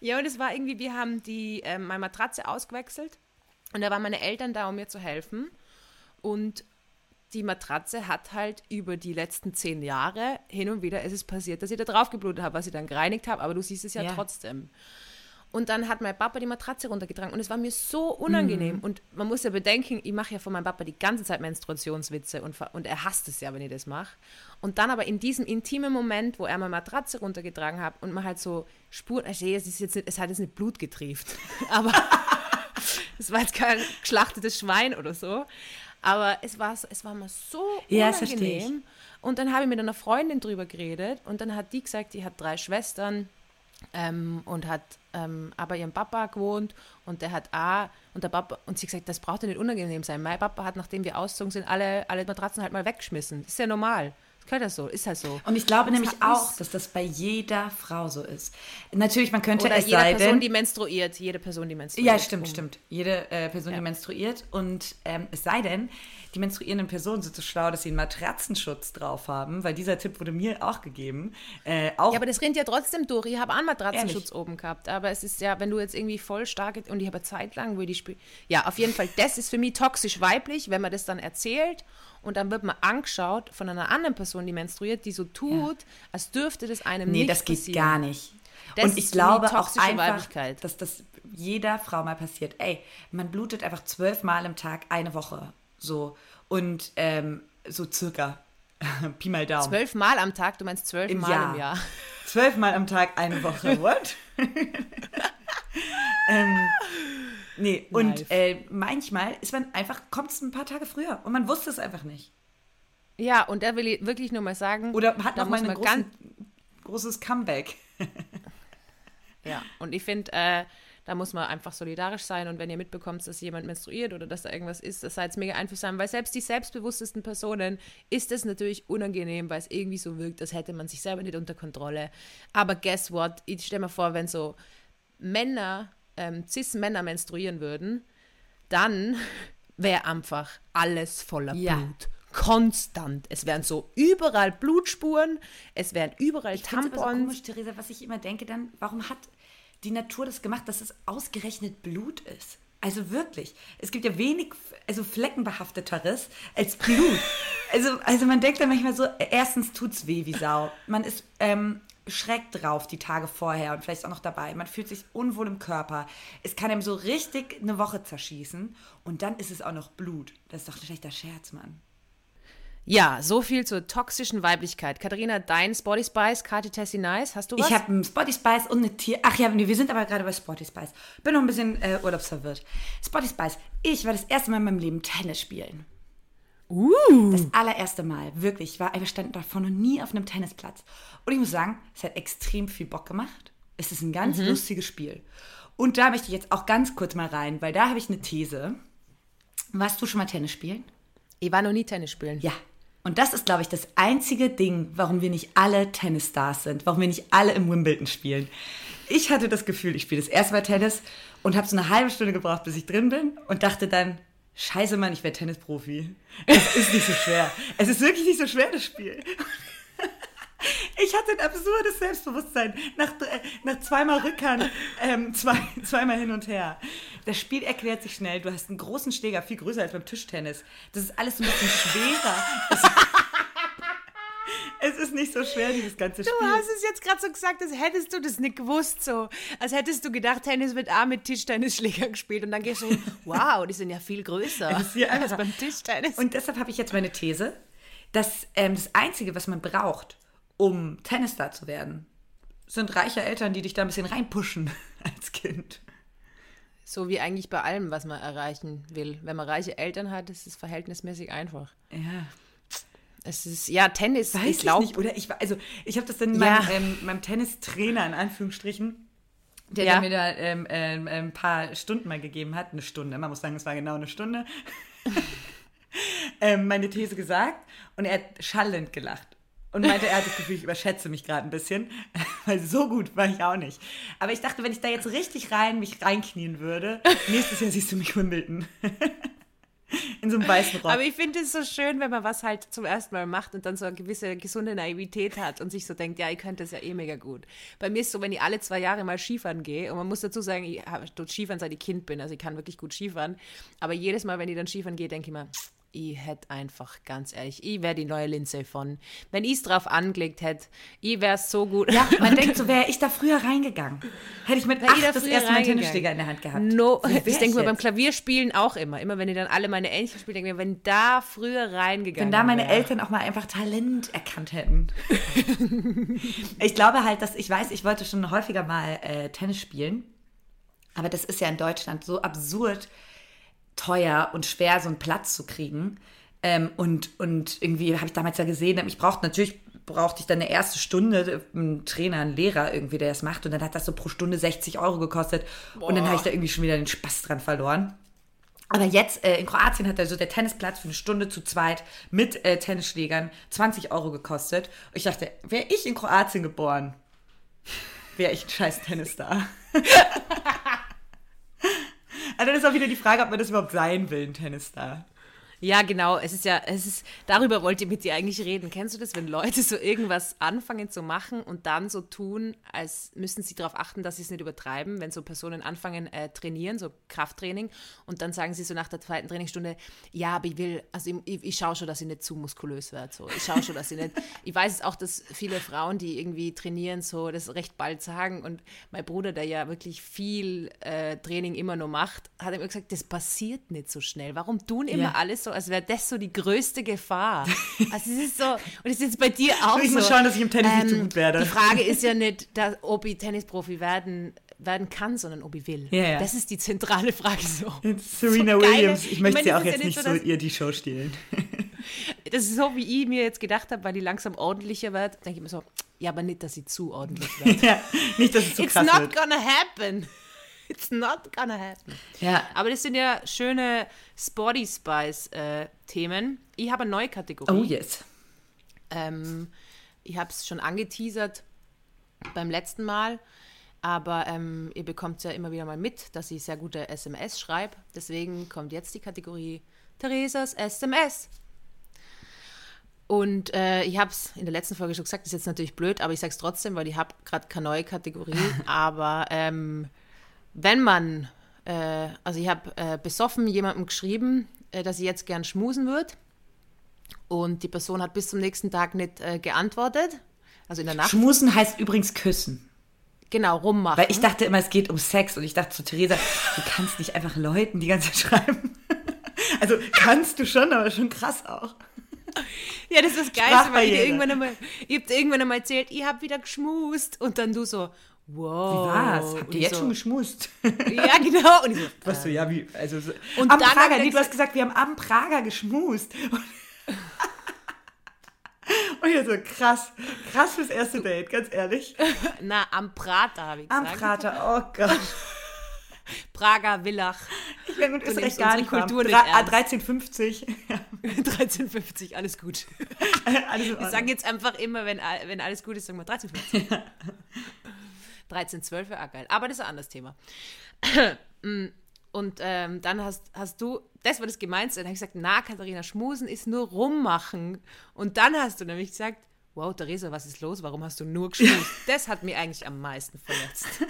ja, und es war irgendwie, wir haben die, äh, meine Matratze ausgewechselt und da waren meine Eltern da, um mir zu helfen. Und die Matratze hat halt über die letzten zehn Jahre hin und wieder ist es passiert, dass ich da drauf geblutet habe, was ich dann gereinigt habe, aber du siehst es ja, ja. trotzdem. Und dann hat mein Papa die Matratze runtergetragen und es war mir so unangenehm. Mhm. Und man muss ja bedenken, ich mache ja von meinem Papa die ganze Zeit Menstruationswitze und, und er hasst es ja, wenn ich das mache. Und dann aber in diesem intimen Moment, wo er meine Matratze runtergetragen hat und man halt so Spuren, also es, ist jetzt nicht, es hat jetzt nicht Blut getrieft, aber es war jetzt kein geschlachtetes Schwein oder so. Aber es war, es war mir so unangenehm. Ja, und dann habe ich mit einer Freundin drüber geredet und dann hat die gesagt, die hat drei Schwestern ähm, und hat ähm, aber ihrem Papa gewohnt und der hat auch, und der Papa, und sie gesagt, das braucht ja nicht unangenehm sein. Mein Papa hat, nachdem wir ausgezogen sind, alle, alle Matratzen halt mal weggeschmissen. Das ist ja normal. Das gehört das so, ist halt so. Und ich glaube und nämlich auch, dass das bei jeder Frau so ist. Natürlich, man könnte Oder es jede sei Person, die menstruiert. Jede Person, die menstruiert. Ja, stimmt, um. stimmt. Jede äh, Person, ja. die menstruiert. Und ähm, es sei denn, die menstruierenden Personen sind so schlau, dass sie einen Matratzenschutz drauf haben, weil dieser Tipp wurde mir auch gegeben. Äh, auch ja, aber das rennt ja trotzdem durch. Ich habe einen Matratzenschutz Ehrlich? oben gehabt, aber es ist ja, wenn du jetzt irgendwie voll stark und ich habe zeitlang, wo die Spiel. Ja, auf jeden Fall, das ist für mich toxisch weiblich, wenn man das dann erzählt und dann wird man angeschaut von einer anderen Person, die menstruiert, die so tut, ja. als dürfte das einem nee, nicht Nee, das geht passieren. gar nicht. Das und ich glaube auch einfach, dass das jeder Frau mal passiert. Ey, man blutet einfach zwölfmal im Tag eine Woche. So. Und ähm, so circa. Pi mal Daumen. Zwölfmal am Tag? Du meinst zwölfmal im, Jahr. im Jahr? Zwölfmal am Tag eine Woche. What? ähm, nee, und äh, manchmal ist man einfach, kommt es ein paar Tage früher und man wusste es einfach nicht. Ja, und da will ich wirklich nur mal sagen. Oder hat noch mal ein großen, großes Comeback. ja, und ich finde, äh, da muss man einfach solidarisch sein und wenn ihr mitbekommt, dass jemand menstruiert oder dass da irgendwas ist, das seid mega einfühlsam, weil selbst die selbstbewusstesten Personen ist es natürlich unangenehm, weil es irgendwie so wirkt, als hätte man sich selber nicht unter Kontrolle. Aber guess what? Ich stelle mir vor, wenn so Männer, ähm, Cis-Männer menstruieren würden, dann wäre einfach alles voller ja. Blut konstant. Es wären so überall Blutspuren, es wären überall ich Tampons. Aber so komisch, Theresa, was ich immer denke dann, warum hat die Natur das gemacht, dass es ausgerechnet Blut ist. Also wirklich. Es gibt ja wenig, also fleckenbehafteteres als Blut. also, also man denkt dann manchmal so, erstens tut es weh wie Sau. Man ist ähm, schreck drauf die Tage vorher und vielleicht auch noch dabei. Man fühlt sich unwohl im Körper. Es kann einem so richtig eine Woche zerschießen und dann ist es auch noch Blut. Das ist doch ein schlechter Scherz, Mann. Ja, so viel zur toxischen Weiblichkeit. Katharina, dein Spotty Spice, Kati Tessie Nice, hast du was? Ich habe ein Spotty Spice und eine Tier. Ach ja, nee, wir sind aber gerade bei Spotty Spice. Bin noch ein bisschen äh, urlaubsverwirrt. Spotty Spice, ich war das erste Mal in meinem Leben Tennis spielen. Uh. Das allererste Mal, wirklich. Ich war, wir standen davor noch nie auf einem Tennisplatz. Und ich muss sagen, es hat extrem viel Bock gemacht. Es ist ein ganz mhm. lustiges Spiel. Und da möchte ich jetzt auch ganz kurz mal rein, weil da habe ich eine These. Warst du schon mal Tennis spielen? Ich war noch nie Tennis spielen. Ja. Und das ist, glaube ich, das einzige Ding, warum wir nicht alle Tennisstars sind, warum wir nicht alle im Wimbledon spielen. Ich hatte das Gefühl, ich spiele das erste Mal Tennis und habe so eine halbe Stunde gebraucht, bis ich drin bin und dachte dann, scheiße Mann, ich werde Tennisprofi. Es ist nicht so schwer. Es ist wirklich nicht so schwer, das Spiel. Ich hatte ein absurdes Selbstbewusstsein nach, nach zweimal Rückhand, ähm, zwei, zweimal hin und her. Das Spiel erklärt sich schnell. Du hast einen großen Schläger, viel größer als beim Tischtennis. Das ist alles ein bisschen schwerer. Es ist nicht so schwer, dieses ganze Spiel. Du hast es jetzt gerade so gesagt, als hättest du das nicht gewusst, so. Als hättest du gedacht, Tennis wird auch mit Tischtennisschlägern gespielt. Und dann gehst du wow, die sind ja viel größer als beim Tischtennis. Und deshalb habe ich jetzt meine These, dass ähm, das Einzige, was man braucht, um Tennisstar zu werden, sind reiche Eltern, die dich da ein bisschen reinpushen als Kind. So wie eigentlich bei allem, was man erreichen will. Wenn man reiche Eltern hat, ist es verhältnismäßig einfach. Ja. Es ist, ja, Tennis, Weiß ich glaube. Oder ich, also, ich habe das dann ja. meinem, ähm, meinem Tennistrainer in Anführungsstrichen, der, ja. der mir da ähm, ähm, ein paar Stunden mal gegeben hat, eine Stunde, man muss sagen, es war genau eine Stunde, ähm, meine These gesagt und er hat schallend gelacht und meinte, er hat das Gefühl, ich überschätze mich gerade ein bisschen, weil so gut war ich auch nicht. Aber ich dachte, wenn ich da jetzt richtig rein mich reinknien würde, nächstes Jahr siehst du mich Wimbledon. In so einem weißen Rock. Aber ich finde es so schön, wenn man was halt zum ersten Mal macht und dann so eine gewisse gesunde Naivität hat und sich so denkt, ja, ich könnte das ja eh mega gut. Bei mir ist so, wenn ich alle zwei Jahre mal Skifahren gehe und man muss dazu sagen, ich habe dort Skifahren, seit ich Kind bin, also ich kann wirklich gut Skifahren. Aber jedes Mal, wenn ich dann Skifahren gehe, denke ich mir, ich hätte einfach, ganz ehrlich, ich wäre die neue Lindsay von. Wenn ich es drauf angelegt hätte, ich wäre so gut. Ja, man denkt so, wäre ich da früher reingegangen. Hätte ich mit acht das erste Mal Tennisschläger in der Hand gehabt. No, so ich denke mir beim Klavierspielen auch immer. Immer wenn ich dann alle meine Ähnchen spiele, denke ich mir, wenn da früher reingegangen Wenn da meine wär. Eltern auch mal einfach Talent erkannt hätten. ich glaube halt, dass ich weiß, ich wollte schon häufiger mal äh, Tennis spielen. Aber das ist ja in Deutschland so absurd teuer und schwer, so einen Platz zu kriegen. Ähm, und, und irgendwie habe ich damals ja gesehen, ich brauchte natürlich brauchte ich dann eine erste Stunde einen Trainer, einen Lehrer irgendwie, der das macht. Und dann hat das so pro Stunde 60 Euro gekostet. Boah. Und dann habe ich da irgendwie schon wieder den Spaß dran verloren. Aber jetzt äh, in Kroatien hat also der Tennisplatz für eine Stunde zu zweit mit äh, Tennisschlägern 20 Euro gekostet. Und ich dachte, wäre ich in Kroatien geboren, wäre ich ein scheiß Tennisstar. Dann ist auch wieder die Frage, ob man das überhaupt sein will, ein Tennisstar. Ja, genau. Es ist ja, es ist, darüber wollt ihr mit dir eigentlich reden. Kennst du das, wenn Leute so irgendwas anfangen zu machen und dann so tun, als müssen sie darauf achten, dass sie es nicht übertreiben, wenn so Personen anfangen äh, trainieren, so Krafttraining, und dann sagen sie so nach der zweiten Trainingsstunde, ja, aber ich will, also ich, ich, ich schaue schon, dass ich nicht zu muskulös werde. So. Ich schaue schon, dass ich nicht. Ich weiß es auch, dass viele Frauen, die irgendwie trainieren, so das recht bald sagen. Und mein Bruder, der ja wirklich viel äh, Training immer nur macht, hat immer gesagt, das passiert nicht so schnell. Warum tun immer ja. alles so? Als wäre das so die größte Gefahr. Also es ist so, und es ist jetzt bei dir auch ich so. Ich muss schauen, dass ich im Tennis ähm, nicht zu gut werde. Die Frage ist ja nicht, dass, ob ich Tennisprofi werden werden kann, sondern ob ich will. Ja. Das ist die zentrale Frage so. Serena so Williams, ich möchte ich sie auch jetzt ja nicht so, so ihr die Show stehlen. das ist so, wie ich mir jetzt gedacht habe, weil die langsam ordentlicher wird, denke ich mir so, ja, aber nicht, dass sie zu ordentlich wird. ja, nicht, dass sie zu It's krass not wird. gonna happen. It's not gonna happen. Ja. Aber das sind ja schöne Sporty Spice-Themen. Äh, ich habe eine neue Kategorie. Oh, yes. Ähm, ich habe es schon angeteasert beim letzten Mal. Aber ähm, ihr bekommt ja immer wieder mal mit, dass ich sehr gute SMS schreibe. Deswegen kommt jetzt die Kategorie Theresas SMS. Und äh, ich habe es in der letzten Folge schon gesagt, das ist jetzt natürlich blöd, aber ich sage es trotzdem, weil ich habe gerade keine neue Kategorie. aber ähm, wenn man, äh, also ich habe äh, besoffen jemandem geschrieben, äh, dass sie jetzt gern schmusen wird. Und die Person hat bis zum nächsten Tag nicht äh, geantwortet. Also in der Nacht. Schmusen heißt übrigens küssen. Genau, rummachen. Weil ich dachte immer, es geht um Sex und ich dachte zu Theresa, du kannst nicht einfach Leuten die ganze Zeit schreiben. Also kannst du schon, aber schon krass auch. Ja, das ist Geilste, weil ich irgendwann einmal, ihr habt irgendwann einmal erzählt, ihr habt wieder geschmust und dann du so, Wow. Wie war's? Habt ihr jetzt so, schon geschmust? Ja, genau. Und ich so, was so, ja, wie, also so, und am Prager, nee, du hast gesagt, wir haben am Prager geschmust. Und ich so, krass, krass fürs erste Date, ganz ehrlich. Na, am Prater habe ich gesagt. Am Prater, oh Gott. Prager Villach. Ich bin gut, ist recht gar nicht Kultur nicht 1350. 1350, alles gut. alles wir sagen jetzt einfach immer, wenn, wenn alles gut ist, sagen wir 1350. 1312 wäre auch geil. Aber das ist ein anderes Thema. Mm, und ähm, dann hast, hast du, das war das Gemeinste, dann habe ich gesagt, na, Katharina, Schmusen ist nur rummachen. Und dann hast du nämlich gesagt, wow, Theresa, was ist los? Warum hast du nur geschmust? Das hat mir eigentlich am meisten verletzt.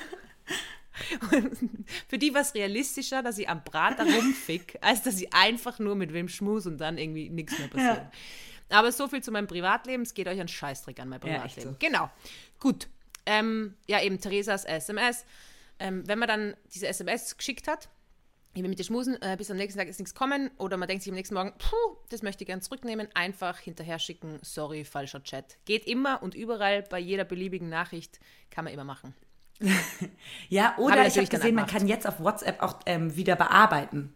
für die war es realistischer, dass sie am Brater rumfick, als dass sie einfach nur mit wem schmus und dann irgendwie nichts mehr passiert. Ja. Aber so viel zu meinem Privatleben. Es geht euch ein Scheißdreck an mein Privatleben. Ja, so. Genau. Gut. Ähm, ja, eben Theresas SMS. Ähm, wenn man dann diese SMS geschickt hat, eben mit den Schmusen, äh, bis am nächsten Tag ist nichts kommen oder man denkt sich am nächsten Morgen, puh, das möchte ich gerne zurücknehmen, einfach hinterher schicken, sorry, falscher Chat. Geht immer und überall, bei jeder beliebigen Nachricht kann man immer machen. ja, oder ich habe gesehen, man kann jetzt auf WhatsApp auch ähm, wieder bearbeiten.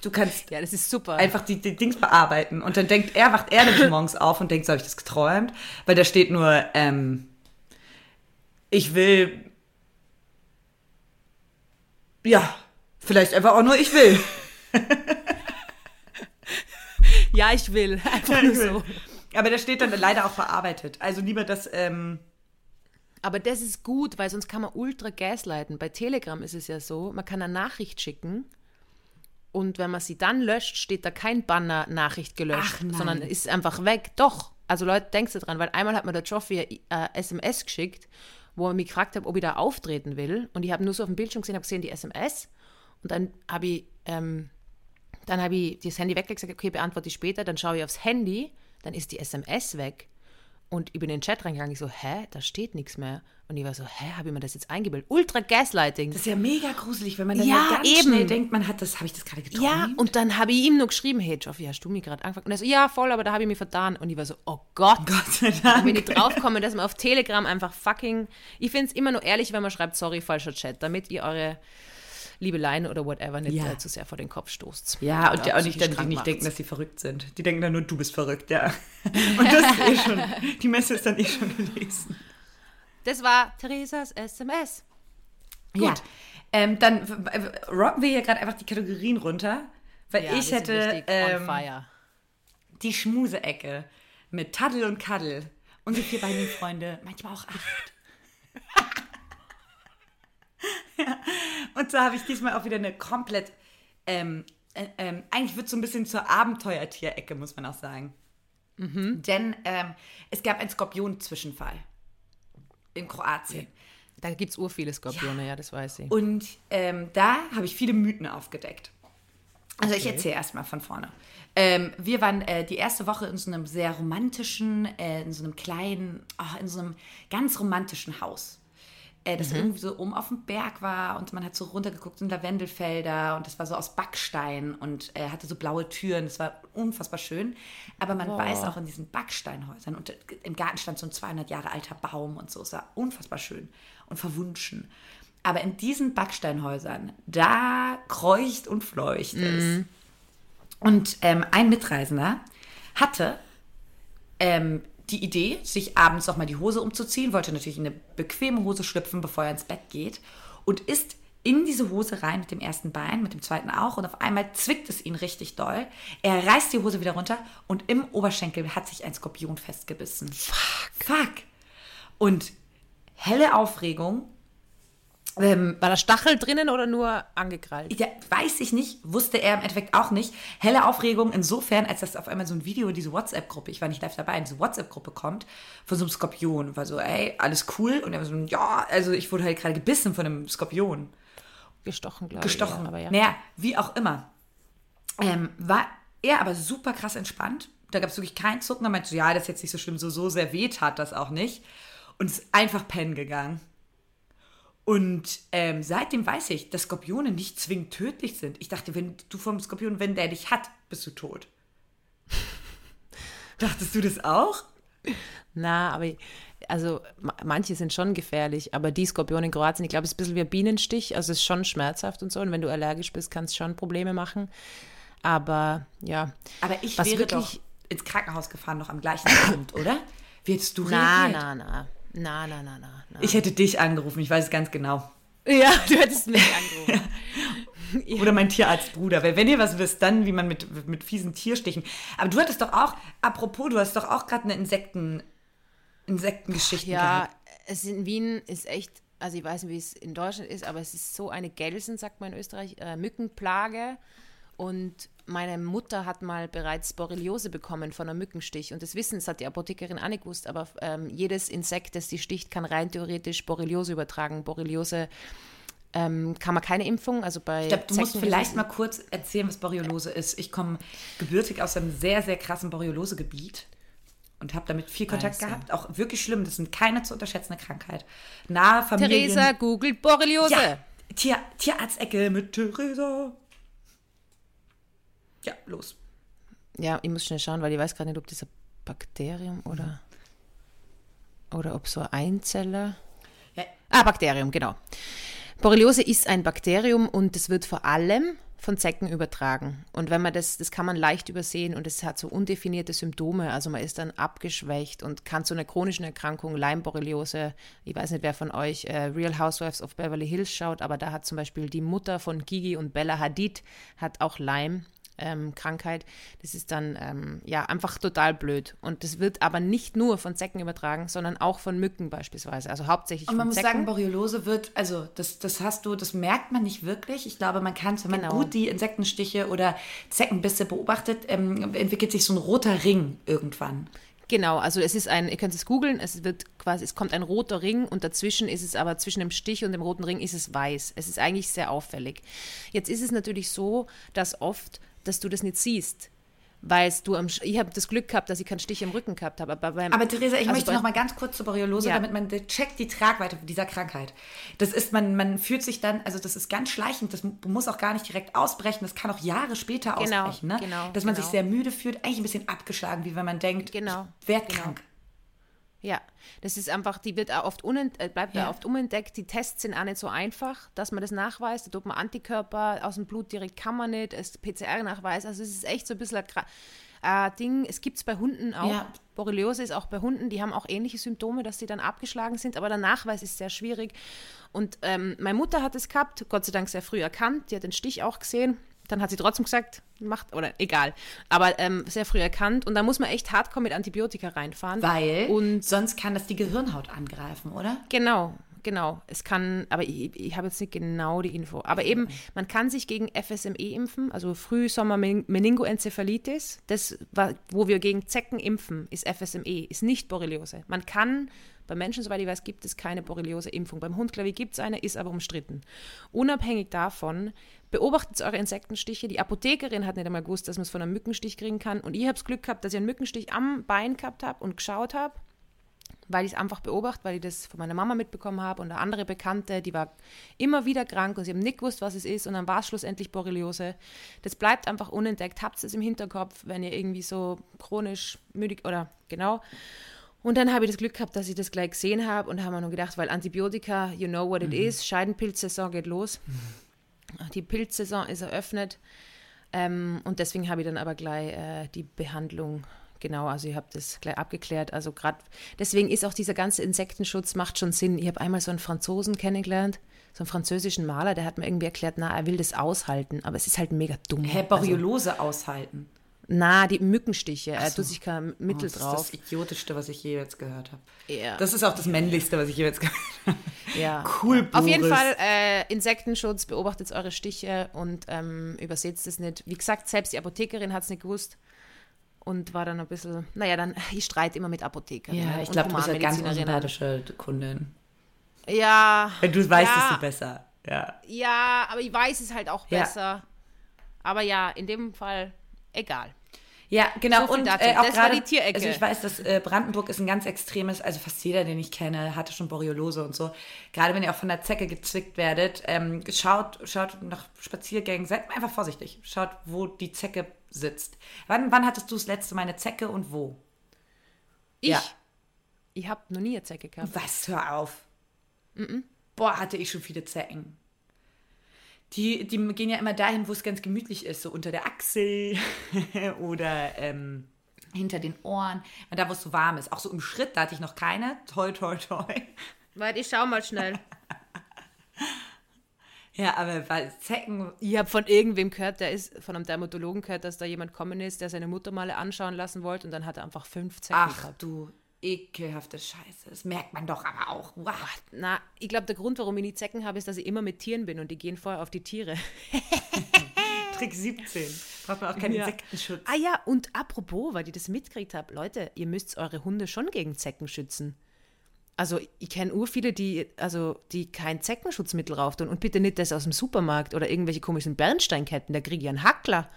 Du kannst ja, das ist super. einfach die, die Dings bearbeiten. Und dann denkt er, wacht er nämlich morgens auf und denkt, so habe ich das geträumt? Weil da steht nur, ähm, ich will, ja, vielleicht einfach auch nur, ich will. ja, ich will. Einfach nur so. Aber da steht dann leider auch verarbeitet. Also lieber das, ähm, aber das ist gut, weil sonst kann man ultra gaslighten. Bei Telegram ist es ja so, man kann eine Nachricht schicken und wenn man sie dann löscht, steht da kein Banner Nachricht gelöscht, sondern ist einfach weg. Doch, also Leute, denkst du dran, weil einmal hat mir der Joffi äh, SMS geschickt, wo er mich gefragt hat, ob ich da auftreten will. Und ich habe nur so auf dem Bildschirm gesehen, habe gesehen die SMS und dann habe ich ähm, dann habe ich das Handy weggelegt, gesagt, okay, beantworte ich später, dann schaue ich aufs Handy, dann ist die SMS weg und ich bin in den Chat reingegangen, ich so, hä, da steht nichts mehr. Und ich war so, hä, habe ich mir das jetzt eingebildet? Ultra Gaslighting. Das ist ja mega gruselig, wenn man dann ja, ganz eben. schnell denkt, man hat das, habe ich das gerade geträumt? Ja, und dann habe ich ihm nur geschrieben, hey, Joffi, hast du mich gerade angefangen? Und er so, ja, voll, aber da habe ich mich vertan. Und ich war so, oh Gott. Gott sei Dank. Da bin ich draufgekommen, dass man auf Telegram einfach fucking, ich finde es immer nur ehrlich, wenn man schreibt, sorry, falscher Chat, damit ihr eure Liebeleien oder whatever nicht ja. zu sehr vor den Kopf stoßt. Ja, und, und, und nicht, dann, die nicht denken, dass sie verrückt sind. Die denken dann nur, du bist verrückt, ja. Und das ist eh schon, die Messe ist dann eh schon gelesen. Das war Theresas SMS. Gut. Ja, ähm, dann rocken wir hier gerade einfach die Kategorien runter, weil ja, ich hätte ähm, die Schmuse-Ecke mit Taddel und Kaddel. Unsere vier beiden Freunde, manchmal auch acht. ja. Und so habe ich diesmal auch wieder eine komplett, ähm, äh, ähm, eigentlich wird es so ein bisschen zur Abenteuertierecke, muss man auch sagen. Mhm. Denn ähm, es gab einen Skorpion-Zwischenfall in Kroatien. Da gibt es ur viele Skorpione, ja. ja. das weiß ich. Und ähm, da habe ich viele Mythen aufgedeckt. Also okay. ich erzähle erstmal von vorne. Ähm, wir waren äh, die erste Woche in so einem sehr romantischen, äh, in so einem kleinen, oh, in so einem ganz romantischen Haus äh, das mhm. irgendwie so oben auf dem Berg war und man hat so runtergeguckt in Lavendelfelder und das war so aus Backstein und er äh, hatte so blaue Türen. Das war unfassbar schön. Aber man oh. weiß auch in diesen Backsteinhäusern und im Garten stand so ein 200 Jahre alter Baum und so. Es war unfassbar schön und verwunschen. Aber in diesen Backsteinhäusern, da kreucht und fleucht mhm. es. Und ähm, ein Mitreisender hatte ähm, die Idee, sich abends nochmal die Hose umzuziehen, wollte natürlich in eine bequeme Hose schlüpfen, bevor er ins Bett geht und ist in diese Hose rein mit dem ersten Bein, mit dem zweiten auch und auf einmal zwickt es ihn richtig doll. Er reißt die Hose wieder runter und im Oberschenkel hat sich ein Skorpion festgebissen. Fuck. Fuck. Und helle Aufregung, ähm, War da Stachel drinnen oder nur angekrallt? Ja, weiß ich nicht, wusste er im Endeffekt auch nicht. Helle Aufregung insofern, als das auf einmal so ein Video in diese WhatsApp-Gruppe, ich war nicht live dabei, in diese WhatsApp-Gruppe kommt, von so einem Skorpion. War so, ey, alles cool. Und er war so, ja, also ich wurde halt gerade gebissen von einem Skorpion. Gestochen, glaube ich. Gestochen, aber ja. Naja, wie auch immer. Ähm, war er aber super krass entspannt. Da gab es wirklich keinen Zucken. Er meinte so, ja, das ist jetzt nicht so schlimm, so, so sehr weh tat das auch nicht. Und ist einfach pennen gegangen. Und ähm, seitdem weiß ich, dass Skorpione nicht zwingend tödlich sind. Ich dachte, wenn du vom Skorpion, wenn der dich hat, bist du tot. Dachtest du das auch? Na, aber also manche sind schon gefährlich, aber die Skorpione in Kroatien, ich glaube, es ist ein bisschen wie ein Bienenstich, also es ist schon schmerzhaft und so. Und wenn du allergisch bist, kann es schon Probleme machen. Aber ja. Aber ich wäre wirklich, doch ins Krankenhaus gefahren, noch am gleichen Abend, oder? Hättest du reagiert? Na, na, na, na, na, na, na. Ich hätte dich angerufen, ich weiß es ganz genau. Ja, du hättest mich angerufen. ja. Oder mein Tierarztbruder. Weil wenn ihr was wisst, dann wie man mit, mit fiesen Tierstichen. Aber du hattest doch auch, apropos, du hast doch auch gerade eine Insekten, Insektengeschichte ja, gehabt. es in Wien ist echt, also ich weiß nicht, wie es in Deutschland ist, aber es ist so eine Gelsen, sagt man in Österreich, äh, Mückenplage. Und meine Mutter hat mal bereits Borreliose bekommen von einem Mückenstich. Und das Wissen, das hat die Apothekerin auch nicht gewusst, aber ähm, jedes Insekt, das die sticht, kann rein theoretisch Borreliose übertragen. Borreliose ähm, kann man keine Impfung, also bei Ich glaube, du musst Zecken vielleicht ist es- mal kurz erzählen, was Borreliose ist. Ich komme gebürtig aus einem sehr, sehr krassen Borreliose-Gebiet und habe damit viel Kontakt Also. gehabt. Auch wirklich schlimm. Das sind keine zu unterschätzende Krankheit. Nahe Familien. Theresa googelt Borreliose. Ja, Tier, Tierarztecke mit Theresa. Ja, los. Ja, ich muss schnell schauen, weil ich weiß gerade nicht, ob das ein Bakterium oder, oder ob so ein Einzeller. Ja. Ah, Bakterium, genau. Borreliose ist ein Bakterium und es wird vor allem von Zecken übertragen. Und wenn man das, das kann man leicht übersehen und es hat so undefinierte Symptome. Also man ist dann abgeschwächt und kann zu einer chronischen Erkrankung, Lyme-Borreliose, ich weiß nicht, wer von euch äh, Real Housewives of Beverly Hills schaut, aber da hat zum Beispiel die Mutter von Gigi und Bella Hadid hat auch Lyme. Ähm, Krankheit. Das ist dann ähm, ja einfach total blöd. Und das wird aber nicht nur von Zecken übertragen, sondern auch von Mücken beispielsweise. Also hauptsächlich Und man muss Zecken. sagen, Borreliose wird, also das, das hast du, das merkt man nicht wirklich. Ich glaube, man kann wenn man Genau. gut die Insektenstiche oder Zeckenbisse beobachtet, ähm, entwickelt sich so ein roter Ring irgendwann. Genau, also es ist ein, ihr könnt es googeln, es wird quasi, es kommt ein roter Ring und dazwischen ist es aber zwischen dem Stich und dem roten Ring ist es weiß. Es ist eigentlich sehr auffällig. Jetzt ist es natürlich so, dass oft, dass du das nicht siehst. Weil du am, ich habe das Glück gehabt, dass ich keinen Stich im Rücken gehabt habe. Aber, beim, Aber Theresa, ich also möchte noch mal ganz kurz zur Borreliose, Ja. damit man checkt die Tragweite dieser Krankheit. Das ist, man, man fühlt sich dann, also das ist ganz schleichend, das mu- muss auch gar nicht direkt ausbrechen, das kann auch Jahre später Genau, ausbrechen, ne? genau, Dass man genau. sich sehr müde fühlt, eigentlich ein bisschen abgeschlagen, wie wenn man denkt, Genau, ich werd genau. krank. Ja, das ist einfach, die wird auch oft unent, äh, bleibt Ja. oft unentdeckt. Die Tests sind auch nicht so einfach, dass man das nachweist. Da tut man Antikörper aus dem Blut direkt, kann man nicht. Es PCR-Nachweis. Also es ist echt so ein bisschen ein äh, Ding. Es gibt es bei Hunden auch. Ja. Borreliose ist auch bei Hunden, die haben auch ähnliche Symptome, dass sie dann abgeschlagen sind, aber der Nachweis ist sehr schwierig. Und ähm, meine Mutter hat es gehabt, Gott sei Dank sehr früh erkannt, die hat den Stich auch gesehen. Dann hat sie trotzdem gesagt, macht, oder egal, aber ähm, sehr früh erkannt. Und da muss man echt hardcore mit Antibiotika reinfahren. Weil Und sonst kann das die Gehirnhaut angreifen, oder? Genau, genau. Es kann, aber ich, ich habe jetzt nicht genau die Info. Aber eben, man kann sich gegen FSME impfen, also Frühsommer-Meningoenzephalitis. Das, wo wir gegen Zecken impfen, ist FSME, ist nicht Borreliose. Man kann, bei Menschen, soweit ich weiß, gibt es keine Borreliose-Impfung. Beim Hund, glaube ich, gibt es eine, ist aber umstritten. Unabhängig davon, beobachtet eure Insektenstiche. Die Apothekerin hat nicht einmal gewusst, dass man es von einem Mückenstich kriegen kann. Und ich habe das Glück gehabt, dass ich einen Mückenstich am Bein gehabt habe und geschaut habe weil ich es einfach beobachte, weil ich das von meiner Mama mitbekommen habe und eine andere Bekannte, die war immer wieder krank und sie haben nicht gewusst, was es ist und dann war es schlussendlich Borreliose. Das bleibt einfach unentdeckt. Habt es im Hinterkopf, wenn ihr irgendwie so chronisch müde oder genau. Und dann habe ich das Glück gehabt, dass ich das gleich gesehen habe und habe mir nur gedacht, weil Antibiotika, you know what it is, Scheidenpilzsaison geht los. Die Pilzsaison ist eröffnet ähm, und deswegen habe ich dann aber gleich äh, die Behandlung Genau, also ich habe das gleich abgeklärt. Also gerade deswegen ist auch dieser ganze Insektenschutz macht schon Sinn. Ich habe einmal so einen Franzosen kennengelernt, so einen französischen Maler, der hat mir irgendwie erklärt, na, er will das aushalten, aber es ist halt mega dumm. Hä, Borreliose aushalten. Na, die Mückenstiche, er so. tut sich kein Mittel das drauf. ist das Idiotischste, was ich je jetzt gehört habe. Ja. Das ist auch das Männlichste, was ich je jetzt gehört habe. Ja. Cool, Auf jeden Boris. Fall äh, Insektenschutz, beobachtet eure Stiche und ähm, übersetzt es nicht. Wie gesagt, selbst die Apothekerin hat es nicht gewusst und war dann ein bisschen, naja, dann, ich streite immer mit Apothekern. Ja, ne, ich glaube, du bist eine ganz unsympathische Kundin. Ja. Wenn du weißt, ja, es besser. Ja. Ja, aber ich weiß es halt auch Ja. besser. Aber ja, in dem Fall egal. Ja, genau. So und äh, auch gerade, die Tierecke. Also ich weiß, dass äh, Brandenburg ist ein ganz extremes, also fast jeder, den ich kenne, hatte schon Borreliose und so. Gerade wenn ihr auch von der Zecke gezwickt werdet, ähm, schaut, schaut nach Spaziergängen, seid einfach vorsichtig. Schaut, wo die Zecke sitzt. Wann, wann hattest du das letzte Mal eine Zecke und wo? Ich, Ja. ich habe noch nie eine Zecke gehabt. Was, hör auf. Boah, hatte ich schon viele Zecken. Die, die gehen ja immer dahin, wo es ganz gemütlich ist, so unter der Achsel oder ähm, hinter den Ohren, da wo es so warm ist. Auch so im Schritt, da hatte ich noch keine. Toi, toi, toi. Warte, ich schau mal schnell. Ja, aber weil Zecken. Ich habe von irgendwem gehört, der ist, von einem Dermatologen gehört, dass da jemand kommen ist, der seine Mutter mal anschauen lassen wollte und dann hat er einfach fünf Zecken Ach, gehabt. du ekelhafte Scheiße. Das merkt man doch aber auch. Wow. Na, ich glaube, der Grund, warum ich nie Zecken habe, ist, dass ich immer mit Tieren bin und die gehen vorher auf die Tiere. Trick 17. Braucht man auch keinen ja. Insektenschutz. Ah ja, und apropos, weil ich das mitgekriegt habe, Leute, ihr müsst eure Hunde schon gegen Zecken schützen. Also ich kenne ur viele, die, also, die kein Zeckenschutzmittel rauf tun. Und bitte nicht das aus dem Supermarkt oder irgendwelche komischen Bernsteinketten, da kriege ich einen Hackler.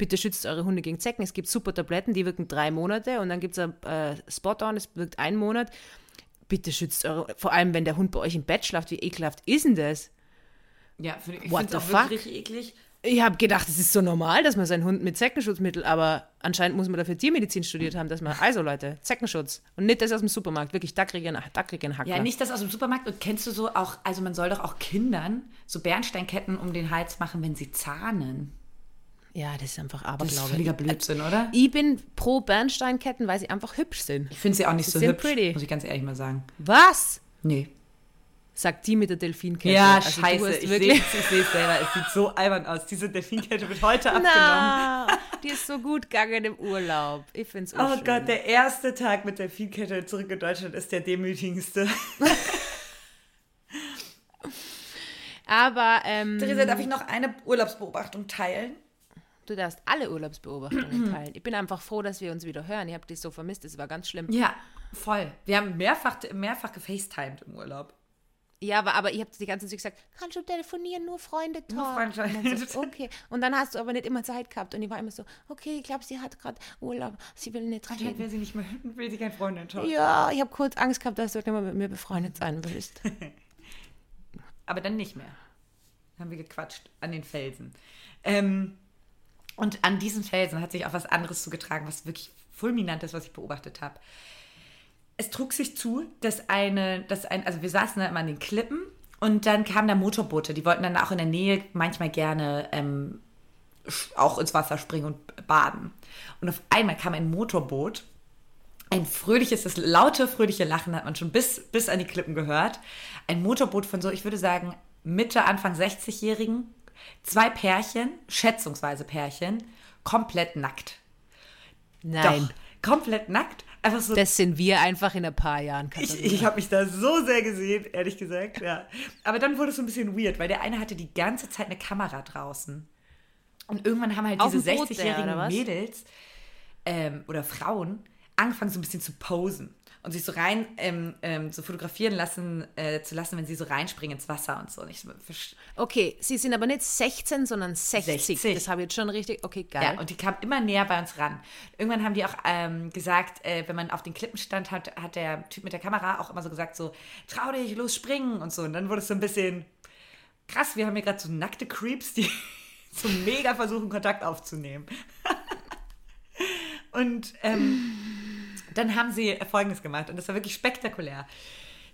Bitte schützt eure Hunde gegen Zecken. Es gibt super Tabletten, die wirken drei Monate und dann gibt es ein äh, Spot-on, es wirkt einen Monat. Bitte schützt eure, vor allem wenn der Hund bei euch im Bett schlaft, wie ekelhaft ist denn das? Ja, ich finde es wirklich eklig. Ich habe gedacht, es ist so normal, dass man seinen Hund mit Zeckenschutzmittel, aber anscheinend muss man dafür Tiermedizin studiert haben, dass man, also Leute, Zeckenschutz und nicht das aus dem Supermarkt, wirklich dackrige, dackrige Hacker. Ja, nicht das aus dem Supermarkt und kennst du so auch, also man soll doch auch Kindern so Bernsteinketten um den Hals machen, wenn sie zahnen. Ja, das ist einfach Aberglaube. Das ist völliger Blödsinn, oder? Ich bin pro Bernsteinketten, weil sie einfach hübsch sind. Ich finde sie auch nicht sie so hübsch, pretty. muss ich ganz ehrlich mal sagen. Was? Nee sagt die mit der Delfinkette. Ja, also scheiße, ich sehe es selber. Es sieht so albern aus. Diese Delfinkette wird heute abgenommen. Na, die ist so gut gegangen im Urlaub. Ich finde es Oh schön. Gott, der erste Tag mit Delfinkette zurück in Deutschland ist der demütigendste. Aber, ähm, Theresa, darf ich noch eine Urlaubsbeobachtung teilen? Du darfst alle Urlaubsbeobachtungen teilen. Ich bin einfach froh, dass wir uns wieder hören. Ich habe dich so vermisst, es war ganz schlimm. Ja, voll. Wir haben mehrfach, mehrfach gefacetimed im Urlaub. Ja, aber, aber ich habe die ganze Zeit gesagt, kannst du telefonieren, nur Freunde talk. Nur so, okay. Und dann hast du aber nicht immer Zeit gehabt. Und ich war immer so, okay, ich glaube, sie hat gerade Urlaub, sie will nicht reden. will sie nicht mehr, will sie kein Freundin talk. Ja, ich habe kurz Angst gehabt, dass du nicht mehr mit mir befreundet sein willst. aber dann nicht mehr. Haben wir gequatscht an den Felsen. Ähm, und an diesen Felsen hat sich auch was anderes zugetragen, was wirklich fulminant ist, was ich beobachtet habe es trug sich zu, dass eine, dass ein, also wir saßen da immer an den Klippen und dann kamen da Motorboote, die wollten dann auch in der Nähe manchmal gerne ähm, auch ins Wasser springen und baden. Und auf einmal kam ein Motorboot, ein fröhliches, das laute, fröhliche Lachen hat man schon bis, bis an die Klippen gehört. Ein Motorboot von so, ich würde sagen, Mitte, Anfang 60-Jährigen, zwei Pärchen, schätzungsweise Pärchen, komplett nackt. Nein. Doch, komplett nackt Einfach so, das sind wir einfach in ein paar Jahren. Katharina. Ich, ich habe mich da so sehr gesehen, ehrlich gesagt, ja. Aber dann wurde es so ein bisschen weird, weil der eine hatte die ganze Zeit eine Kamera draußen. Und irgendwann haben halt diese 60-jährigen Mädels ähm, oder Frauen angefangen, so ein bisschen zu posen und sich so rein ähm, ähm, so fotografieren lassen äh, zu lassen, wenn sie so reinspringen ins Wasser und so. So okay, sie sind aber nicht 16, sondern 60. 60. Das habe ich jetzt schon richtig. Okay, geil. Ja, und die kamen immer näher bei uns ran. Irgendwann haben die auch ähm, gesagt, äh, wenn man auf den Klippen stand, hat, hat der Typ mit der Kamera auch immer so gesagt, so, trau dich, los springen und so. Und dann wurde es so ein bisschen krass, wir haben hier gerade so nackte Creeps, die so mega versuchen, Kontakt aufzunehmen. und ähm, dann haben sie Folgendes gemacht und das war wirklich spektakulär.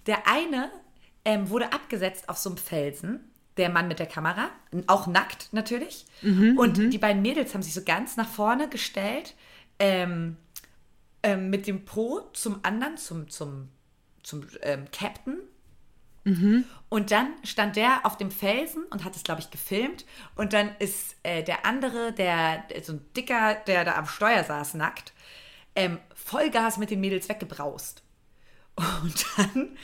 Der eine ähm, wurde abgesetzt auf so einem Felsen, der Mann mit der Kamera, auch nackt natürlich. Mhm, und mhm. die beiden Mädels haben sich so ganz nach vorne gestellt, ähm, ähm, mit dem Po zum anderen, zum, zum, zum ähm, Captain. Mhm. Und dann stand der auf dem Felsen und hat es, glaube ich, gefilmt. Und dann ist äh, der andere, der, so ein Dicker, der da am Steuer saß, nackt, ähm, Vollgas mit den Mädels weggebraust. Und dann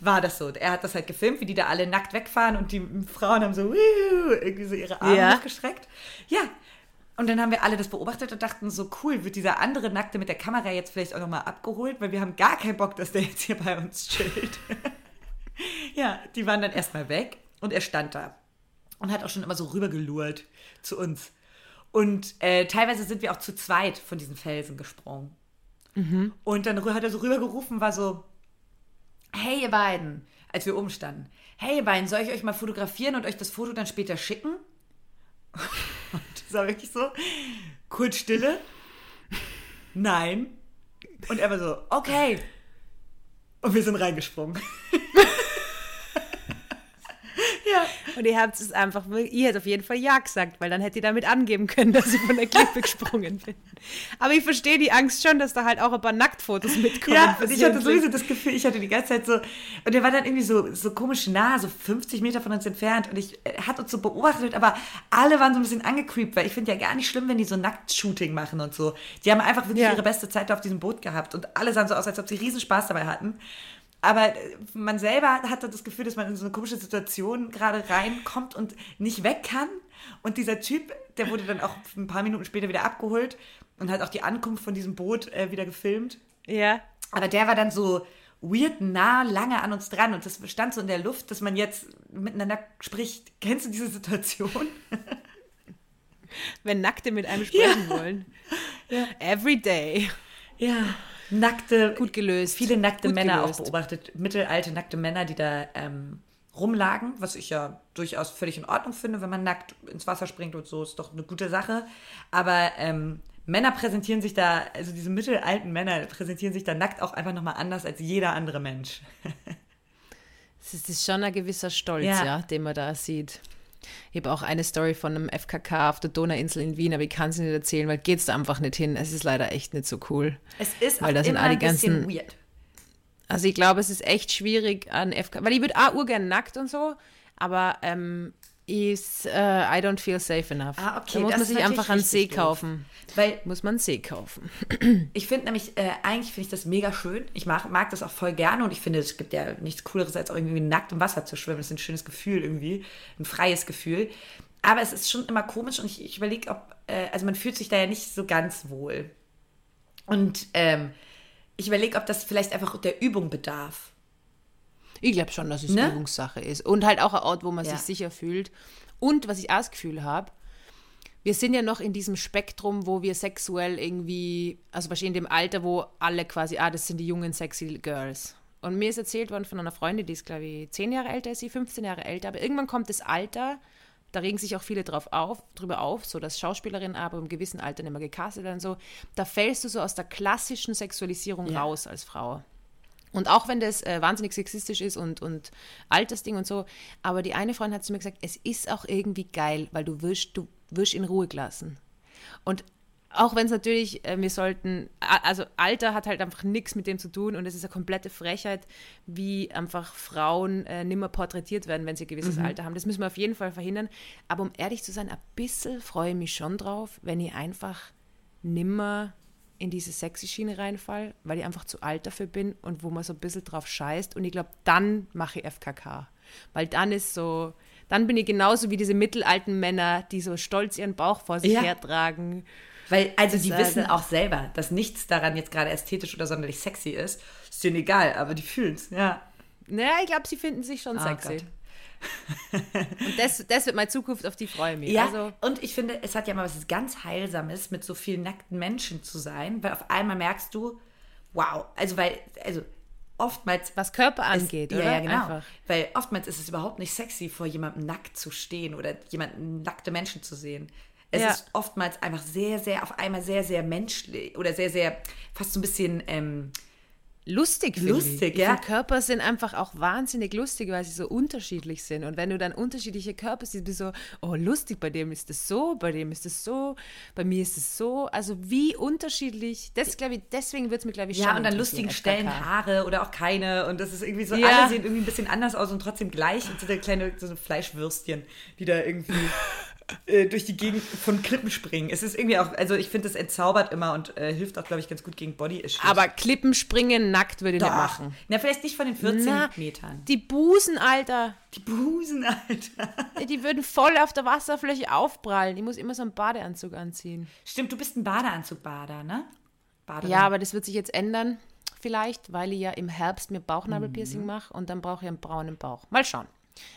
war das so. Er hat das halt gefilmt, wie die da alle nackt wegfahren und die Frauen haben so irgendwie so ihre Arme ja. hochgestreckt. Ja. Und dann haben wir alle das beobachtet und dachten so, cool, wird dieser andere Nackte mit der Kamera jetzt vielleicht auch nochmal abgeholt, weil wir haben gar keinen Bock, dass der jetzt hier bei uns chillt. ja, die waren dann erstmal weg und er stand da und hat auch schon immer so rübergelurrt zu uns. Und äh, teilweise sind wir auch zu zweit von diesen Felsen gesprungen. Mhm. Und dann hat er so rübergerufen, war so, hey ihr beiden, als wir oben standen, hey ihr beiden, soll ich euch mal fotografieren und euch das Foto dann später schicken? Und das war wirklich so, kurz Stille, nein. Und er war so, okay. Und wir sind reingesprungen. ja. Und ihr habt es einfach, ihr hättet auf jeden Fall Ja gesagt, weil dann hätte ihr damit angeben können, dass ich von der Klippe gesprungen bin. Aber ich verstehe die Angst schon, dass da halt auch ein paar Nacktfotos mitkommen. Ja, und ich hatte sowieso das Gefühl, ich hatte die ganze Zeit so, und der war dann irgendwie so, so komisch nah, so 50 Meter von uns entfernt und ich äh, hat uns so beobachtet, aber alle waren so ein bisschen angecreept, weil ich finde ja gar nicht schlimm, wenn die so Nacktshooting machen und so. Die haben einfach wirklich ja. ihre beste Zeit auf diesem Boot gehabt und alle sahen so aus, als ob sie riesen Spaß dabei hatten. Aber äh, man selber hatte das Gefühl, dass man in so eine komische Situation gerade reinkommt und nicht weg kann. Und dieser Typ, der wurde dann auch ein paar Minuten später wieder abgeholt und hat auch die Ankunft von diesem Boot äh, wieder gefilmt. Ja. Aber der war dann so weird nah, lange an uns dran und das stand so in der Luft, dass man jetzt miteinander spricht. Kennst du diese Situation? Wenn Nackte mit einem sprechen ja. wollen. Ja. Every day. Ja nackte, gut gelöst. Viele nackte gut Männer gelöst. auch beobachtet, mittelalte nackte Männer, die da ähm, rumlagen, was ich ja durchaus völlig in Ordnung finde, wenn man nackt ins Wasser springt und so, ist doch eine gute Sache. Aber ähm, Männer präsentieren sich da, also diese mittelalten Männer präsentieren sich da nackt auch einfach nochmal anders als jeder andere Mensch. Es ist schon ein gewisser Stolz, ja. ja, den man da sieht. Ich habe auch eine Story von einem FKK auf der Donauinsel in Wien, aber ich kann sie nicht erzählen, weil geht es da einfach nicht hin. Es ist leider echt nicht so cool. Es ist weil das immer ein bisschen ganzen, weird. Also ich glaube, es ist echt schwierig an FKK, weil ich würde auch urgern nackt und so, aber ähm, ist, uh, I don't feel safe enough. Ah, okay. Da muss man sich einfach einen See kaufen. Weil, muss man einen See kaufen. ich finde nämlich, äh, eigentlich finde ich das mega schön. Ich mag, mag das auch voll gerne und ich finde, es gibt ja nichts Cooleres, als auch irgendwie nackt im Wasser zu schwimmen. Das ist ein schönes Gefühl irgendwie, ein freies Gefühl. Aber es ist schon immer komisch und ich, ich überlege, ob, äh, also man fühlt sich da ja nicht so ganz wohl. Und ähm, ich überlege, ob das vielleicht einfach der Übung bedarf. Ich glaube schon, dass es ne? Übungssache ist. Und halt auch ein Ort, wo man ja. sich sicher fühlt. Und was ich auch das Gefühl habe, wir sind ja noch in diesem Spektrum, wo wir sexuell irgendwie, also wahrscheinlich in dem Alter, wo alle quasi, ah, das sind die jungen, sexy Girls. Und mir ist erzählt worden von einer Freundin, die ist, glaube ich, 10 Jahre älter als sie, 15 Jahre älter, aber irgendwann kommt das Alter, da regen sich auch viele drauf auf, drüber auf, so dass Schauspielerinnen aber im gewissen Alter nicht mehr gecastet werden, so, da fällst du so aus der klassischen Sexualisierung ja. raus als Frau. Und auch wenn das äh, wahnsinnig sexistisch ist und, und Altersding und so, aber die eine Freundin hat zu mir gesagt, es ist auch irgendwie geil, weil du wirst, du wirst in Ruhe gelassen. Und auch wenn es natürlich, äh, wir sollten, also Alter hat halt einfach nichts mit dem zu tun und es ist eine komplette Frechheit, wie einfach Frauen äh, nimmer porträtiert werden, wenn sie ein gewisses mhm. Alter haben. Das müssen wir auf jeden Fall verhindern. Aber um ehrlich zu sein, ein bisschen freue ich mich schon drauf, wenn ich einfach nimmer in diese sexy Schiene reinfall, weil ich einfach zu alt dafür bin und wo man so ein bisschen drauf scheißt. Und ich glaube, dann mache ich FKK. Weil dann ist so, dann bin ich genauso wie diese mittelalten Männer, die so stolz ihren Bauch vor sich ja. hertragen. Weil, also die wissen auch selber, dass nichts daran jetzt gerade ästhetisch oder sonderlich sexy ist. Ist denen egal, aber die fühlen es, ja. Naja, ich glaube, sie finden sich schon oh sexy. Gott. und das, das wird meine Zukunft, auf die freue ich mich. Ja, also, und ich finde, es hat ja mal was ganz Heilsames, mit so vielen nackten Menschen zu sein, weil auf einmal merkst du, wow, also weil, also oftmals. Was Körper angeht, ist, oder? Ja, ja, genau. Einfach. Weil oftmals ist es überhaupt nicht sexy, vor jemandem nackt zu stehen oder jemanden nackte Menschen zu sehen. Es ja. ist oftmals einfach sehr, sehr, auf einmal sehr, sehr menschlich oder sehr, sehr, fast so ein bisschen. Ähm, lustig Lustig, ja. Die Körper sind einfach auch wahnsinnig lustig, weil sie so unterschiedlich sind. Und wenn du dann unterschiedliche Körper siehst, bist du so, oh, lustig, bei dem ist das so, bei dem ist das so, bei mir ist es so. Also wie unterschiedlich, das glaube ich, deswegen wird es mir, glaube ich, Ja, und an lustigen Stellen Haare oder auch keine. Und das ist irgendwie so, ja. alle sehen irgendwie ein bisschen anders aus und trotzdem gleich. Und so kleine so Fleischwürstchen, die da irgendwie äh, durch die Gegend von Klippen springen. Es ist irgendwie auch, also ich finde, es entzaubert immer und äh, hilft auch, glaube ich, ganz gut gegen Body-Issues. Aber Klippenspringen nackt würde ich nicht machen. Na, vielleicht nicht von den 14 Na, Metern. Die Busen, Alter. Die Busen, Alter. Die würden voll auf der Wasserfläche aufprallen. Ich muss immer so einen Badeanzug anziehen. Stimmt, du bist ein Badeanzug-Bader, ne? Baderin. Ja, aber das wird sich jetzt ändern, vielleicht, weil ich ja im Herbst mir Bauchnabelpiercing mhm. mache und dann brauche ich einen braunen Bauch. Mal schauen.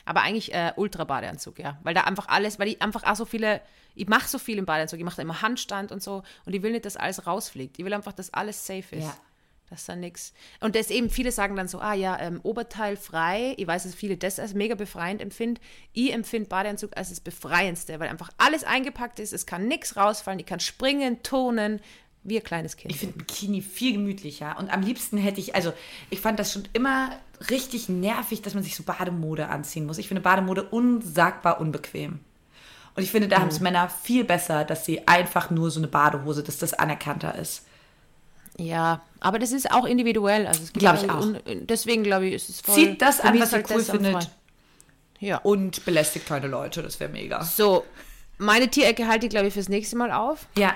Aber eigentlich äh, Ultra-Badeanzug, ja. Weil da einfach alles, weil ich einfach auch so viele, ich mache so viel im Badeanzug, ich mache da immer Handstand und so und ich will nicht, dass alles rausfliegt. Ich will einfach, dass alles safe ist. Ja. Dass da nichts. Und das eben, viele sagen dann so, ah ja, ähm, Oberteil frei. Ich weiß, dass viele das als mega befreiend empfinden. Ich empfinde Badeanzug als das Befreiendste, weil einfach alles eingepackt ist, es kann nichts rausfallen, ich kann springen, turnen, Wie ein kleines Kind. Ich finde Bikini viel gemütlicher. Und am liebsten hätte ich, also ich fand das schon immer richtig nervig, dass man sich so Bademode anziehen muss. Ich finde Bademode unsagbar unbequem. Und ich finde, da mhm. haben es Männer viel besser, dass sie einfach nur so eine Badehose, dass das anerkannter ist. Ja, aber das ist auch individuell. Also glaube ich auch. Deswegen glaube ich, ist es voll. Zieht das an, was ihr cool findet. Ja. Und belästigt keine Leute, das wäre mega. So, meine Tierecke halte ich, glaube ich, fürs nächste Mal auf. Ja.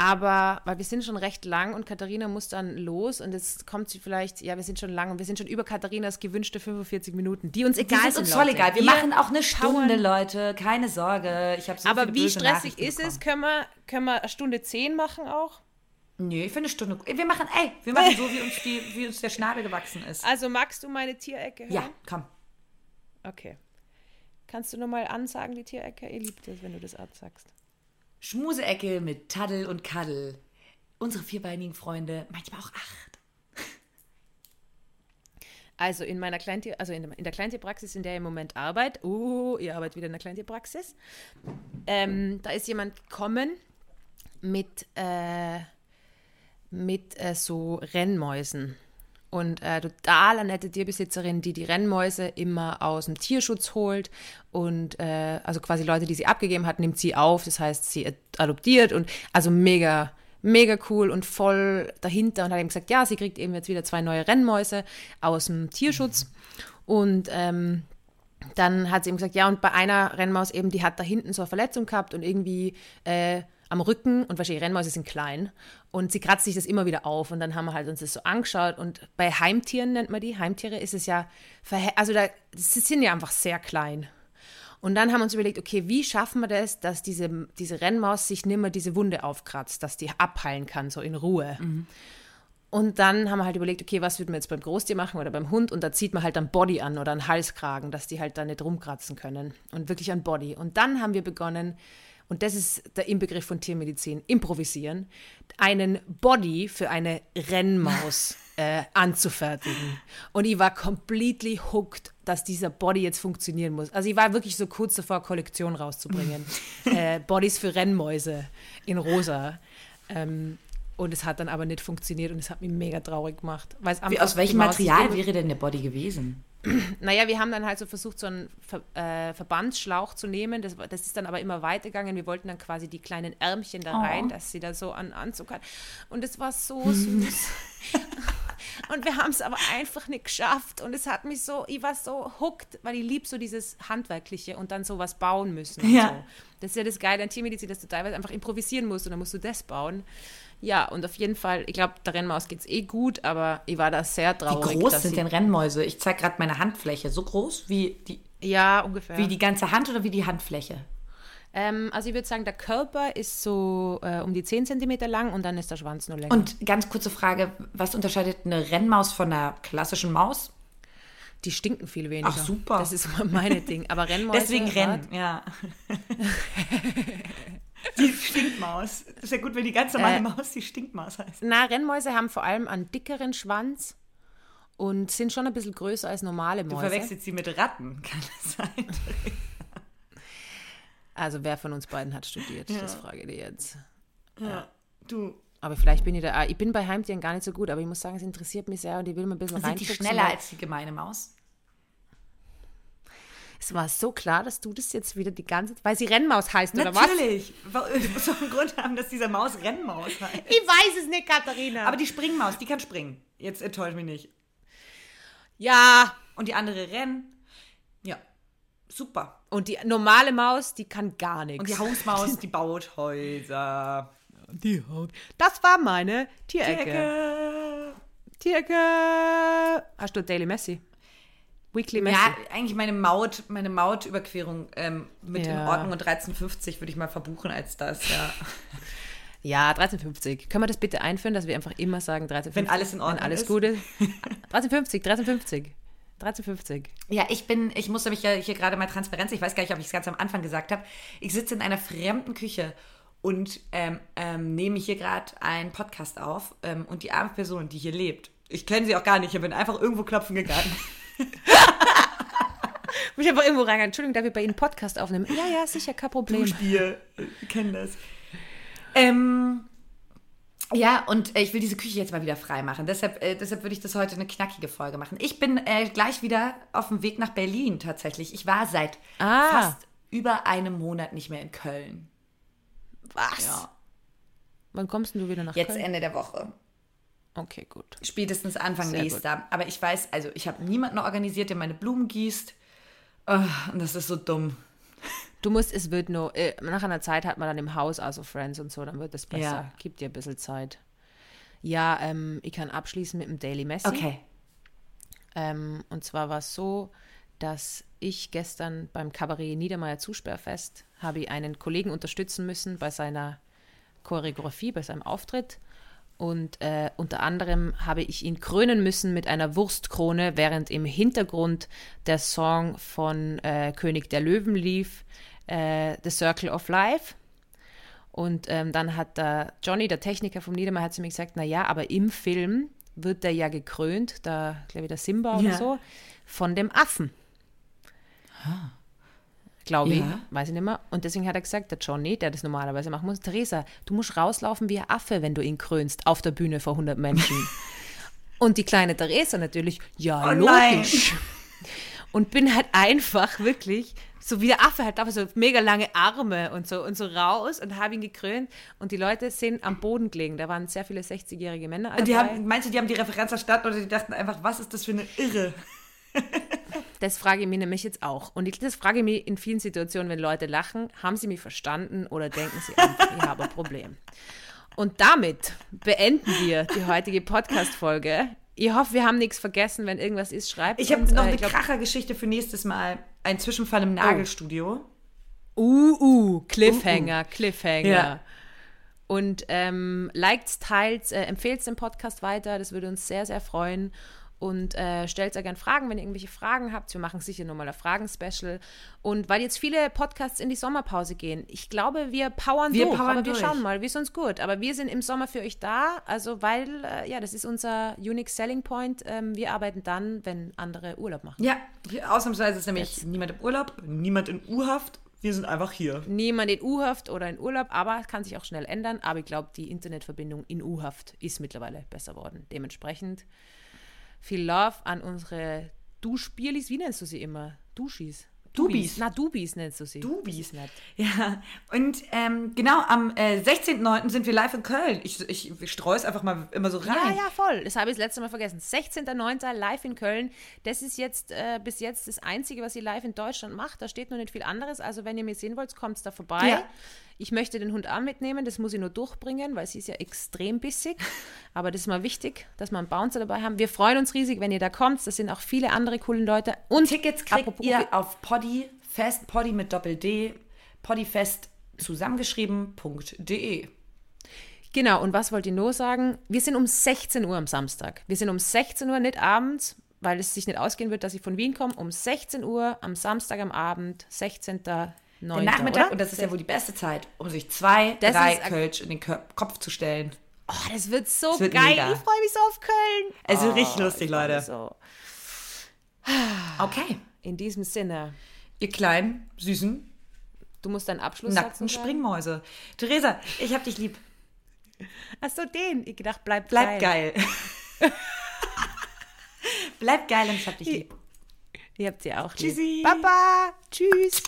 Aber, weil wir sind schon recht lang und Katharina muss dann los und jetzt kommt sie vielleicht, ja, wir sind schon lang und wir sind schon über Katharinas gewünschte 45 Minuten, die uns egal die sind. Uns voll egal. Wir, wir machen auch eine Stunde, Leute. Keine Sorge. Ich so Aber wie stressig ist es? Können wir, können wir Stunde 10 machen auch? Nee, ich finde eine Stunde. Wir machen, ey, wir machen so, wie uns, die, wie uns der Schnabel gewachsen ist. Also magst du meine Tierecke hören? Ja, komm. Okay. Kannst du nochmal ansagen, die Tierecke? Ihr liebt es, wenn du das sagst. Schmuseecke mit Taddel und Kaddel. Unsere vierbeinigen Freunde, manchmal auch acht. Also in meiner Kleintier, also in, der Kleintierpraxis, in der ihr im Moment arbeitet, oh, ihr arbeitet wieder in der Kleintierpraxis, ähm, da ist jemand gekommen mit, äh, mit äh, so Rennmäusen und äh, total nette Tierbesitzerin, die die Rennmäuse immer aus dem Tierschutz holt. Und äh, also quasi Leute, die sie abgegeben hat, nimmt sie auf, das heißt, sie adoptiert und also mega, mega cool und voll dahinter und hat eben gesagt, ja, sie kriegt eben jetzt wieder zwei neue Rennmäuse aus dem Tierschutz. Und ähm, dann hat sie eben gesagt, ja, und bei einer Rennmaus eben, die hat da hinten so eine Verletzung gehabt und irgendwie äh, am Rücken und wahrscheinlich Rennmäuse sind klein und sie kratzt sich das immer wieder auf und dann haben wir halt uns das so angeschaut und bei Heimtieren nennt man die, Heimtiere ist es ja, also da, sie sind ja einfach sehr klein. Und dann haben wir uns überlegt, okay, wie schaffen wir das, dass diese, diese Rennmaus sich nimmer diese Wunde aufkratzt, dass die abheilen kann, so in Ruhe. Mhm. Und dann haben wir halt überlegt, okay, was würden wir jetzt beim Großtier machen oder beim Hund? Und da zieht man halt dann Body an oder einen Halskragen, dass die halt da nicht rumkratzen können. Und wirklich ein Body. Und dann haben wir begonnen, und das ist der Inbegriff von Tiermedizin, improvisieren, einen Body für eine Rennmaus äh, anzufertigen. Und ich war completely hooked, dass dieser Body jetzt funktionieren muss. Also ich war wirklich so kurz davor, Kollektion rauszubringen. äh, Bodies für Rennmäuse in rosa. Ähm, und es hat dann aber nicht funktioniert und es hat mich mega traurig gemacht. Wie, aus welchem Material wäre denn der Body gewesen? naja, wir haben dann halt so versucht, so einen Ver äh, Verbandsschlauch zu nehmen. Das, das, ist dann aber immer weitergegangen. Wir wollten dann quasi die kleinen Ärmchen da rein, oh. dass sie da so an Anzug hat. Und es war so süß. und wir haben es aber einfach nicht geschafft. Und es hat mich so, ich war so hooked, weil ich lieb so dieses Handwerkliche und dann sowas bauen müssen. Ja. So. Das ist ja das Geile an Tiermedizin, dass du teilweise einfach improvisieren musst und dann musst du das bauen. Ja, und auf jeden Fall, ich glaube, der Rennmaus geht es eh gut, aber ich war da sehr traurig. Wie groß sind denn Rennmäuse? Ich zeige gerade meine Handfläche. So groß wie die. Ja, ungefähr. Wie die ganze Hand oder wie die Handfläche? Ähm, also ich würde sagen, der Körper ist so äh, um die 10 cm lang und dann ist der Schwanz nur länger. Und ganz kurze Frage, was unterscheidet eine Rennmaus von einer klassischen Maus? Die stinken viel weniger. Ach super. Das ist meine Ding. Aber Rennmäuse. Deswegen Rennen, ja. Die Stinkmaus. Das ist ja gut, wenn die ganz normale äh, Maus die Stinkmaus heißt. Na, Rennmäuse haben vor allem einen dickeren Schwanz und sind schon ein bisschen größer als normale Mäuse. Du verwechselst sie mit Ratten, kann das sein? also wer von uns beiden hat studiert? Ja. Das frage ich dir jetzt. Ja, ja. du. Aber vielleicht bin ich da. Ich bin bei Heimtieren gar nicht so gut, aber ich muss sagen, es interessiert mich sehr und ich will mal ein bisschen rein. Sind die schneller als die gemeine Maus? Es war so klar, dass du das jetzt wieder die ganze Zeit, weil sie Rennmaus heißt, oder was? Natürlich. Muss doch einen Grund haben, dass dieser Maus Rennmaus heißt. Ich weiß es nicht, Katharina. Aber die Springmaus, die kann springen. Jetzt enttäuscht mich nicht. Ja. Und die andere Renn. Ja. Super. Und die normale Maus, die kann gar nichts. Und die Hausmaus, die baut Häuser. Die Haut. Das war meine Tierecke. Tierecke. Tierecke. Hast du Daily Messi? Weekly Messi. Ja, eigentlich meine Maut, meine Mautüberquerung ähm, mit ja. in Ordnung und 13,50 würde ich mal verbuchen als das, ja. Ja, 13,50. Können wir das bitte einführen, dass wir einfach immer sagen 13,50? Wenn alles in Ordnung wenn alles ist. Gute. 13,50, 13,50. 13,50. Ja, ich bin, ich musste mich ja hier gerade mal Transparenz, ich weiß gar nicht, ob ich es ganz am Anfang gesagt habe. Ich sitze in einer fremden Küche und ähm, ähm, nehme hier gerade einen Podcast auf ähm, und die arme Person, die hier lebt, ich kenne sie auch gar nicht, ich bin einfach irgendwo klopfen gegangen. Muss ich einfach irgendwo rein. Entschuldigung, darf ich bei Ihnen Podcast aufnehmen? Ja, ja, sicher, kein Problem. Wir kennen das. Ähm, Ja, und äh, ich will diese Küche jetzt mal wieder frei machen. Deshalb, äh, deshalb würde ich das heute eine knackige Folge machen. Ich bin äh, gleich wieder auf dem Weg nach Berlin tatsächlich. Ich war seit ah. fast über einem Monat nicht mehr in Köln. Was? Ja. Wann kommst du wieder nach Jetzt Köln? Ende der Woche. Okay, gut. Spätestens Anfang Sehr nächster. Gut. Aber ich weiß, also ich habe niemanden organisiert, der meine Blumen gießt. Oh, und das ist so dumm. Du musst, es wird nur, äh, nach einer Zeit hat man dann im Haus also Friends und so, dann wird es besser. Ja. Gib dir ein bisschen Zeit. Ja, ähm, ich kann abschließen mit dem Daily Messi. Okay. Ähm, und zwar war es so, dass ich gestern beim Kabarett Niedermeyer Zusperrfest habe ich einen Kollegen unterstützen müssen bei seiner Choreografie, bei seinem Auftritt. Und äh, unter anderem habe ich ihn krönen müssen mit einer Wurstkrone, während im Hintergrund der Song von äh, König der Löwen lief, äh, The Circle of Life. Und ähm, dann hat der Johnny, der Techniker vom Niedermeyer, hat zu mir gesagt, na ja, aber im Film wird der ja gekrönt, da glaube ich der Simba ja. oder so, von dem Affen. Ah glaube ich, weiß ich nicht mehr. Und deswegen hat er gesagt, der Johnny, der das normalerweise machen muss, Theresa, du musst rauslaufen wie ein Affe, wenn du ihn krönst, auf der Bühne vor 100 Menschen. und die kleine Theresa natürlich, ja, oh logisch. Nein. Und bin halt einfach wirklich so wie der Affe halt einfach so mega lange Arme und so und so raus und habe ihn gekrönt und die Leute sind am Boden gelegen. Da waren sehr viele 60-jährige Männer. Die haben, meinst du, die haben die Referenz verstanden oder die dachten einfach, was ist das für eine Irre? Das frage ich mich nämlich jetzt auch. Und ich, das frage ich mich in vielen Situationen, wenn Leute lachen, haben sie mich verstanden oder denken sie einfach, ich habe ein Problem. Und damit beenden wir die heutige Podcast-Folge. Ich hoffe, wir haben nichts vergessen. Wenn irgendwas ist, schreibt Ich habe noch äh, eine Krachergeschichte für nächstes Mal. Ein Zwischenfall im. Nagelstudio. Oh. Uh, uh, Cliffhanger, uh, uh. Cliffhanger. Ja. Und ähm, liked, teilt, äh, empfehlt den Podcast weiter. Das würde uns sehr, sehr freuen und äh, stellt sehr gerne Fragen, wenn ihr irgendwelche Fragen habt. Wir machen sicher nochmal ein Fragen-Special. Und weil jetzt viele Podcasts in die Sommerpause gehen, ich glaube, wir powern wir durch. Powern aber durch. wir schauen mal, wie es uns gut. Aber wir sind im Sommer für euch da, also weil, äh, ja, das ist unser Unique Selling Point. Ähm, wir arbeiten dann, wenn andere Urlaub machen. Ja, ausnahmsweise ist nämlich jetzt. niemand im Urlaub, niemand in U-Haft. Wir sind einfach hier. Niemand in U-Haft oder in Urlaub, aber kann sich auch schnell ändern. Aber ich glaube, die Internetverbindung in U-Haft ist mittlerweile besser worden. Dementsprechend viel Love an unsere Duschbierlis. Wie nennst du sie immer? Duschis. Dubis. Na, Dubis nennst du sie. Dubis. Ja, und ähm, genau, am äh, 16.09. sind wir live in Köln. Ich, ich, ich streue es einfach mal immer so rein. Ja, ja, voll. Das habe ich das letzte Mal vergessen. 16.09. live in Köln. Das ist jetzt äh, bis jetzt das Einzige, was ihr live in Deutschland macht. Da steht noch nicht viel anderes. Also, wenn ihr mich sehen wollt, kommt da vorbei. Ja. Ich möchte den Hund auch mitnehmen, das muss ich nur durchbringen, weil sie ist ja extrem bissig. Aber das ist mal wichtig, dass wir einen Bouncer dabei haben. Wir freuen uns riesig, wenn ihr da kommt. Das sind auch viele andere coole Leute. Und Tickets kriegt ihr auf Poddy, Fest, Poddy mit Doppel-D, Poddyfest zusammengeschrieben.de. Genau, und was wollt ihr nur sagen? Wir sind um 16 Uhr am Samstag. Wir sind um 16 Uhr, nicht abends, weil es sich nicht ausgehen wird, dass ich von Wien komme. Um 16 Uhr am Samstag am Abend, 16. 9. Der Nachmittag, oder? und das ist ja wohl die beste Zeit, um sich zwei, das drei Kölsch in den Kopf zu stellen. Oh, das wird so das wird geil. Mega. Ich freue mich so auf Köln. Es wird oh, richtig lustig, Leute. So. Okay. In diesem Sinne. Ihr kleinen, süßen, Du musst deinen Abschluss Nackten Springmäuse. Theresa, ich hab dich lieb. Ach so, den. Ich gedacht, bleib, bleib geil. geil. bleib geil und ich hab dich lieb. Ihr habt sie auch Tschüssi. lieb. Baba. Tschüss.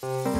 Thank you.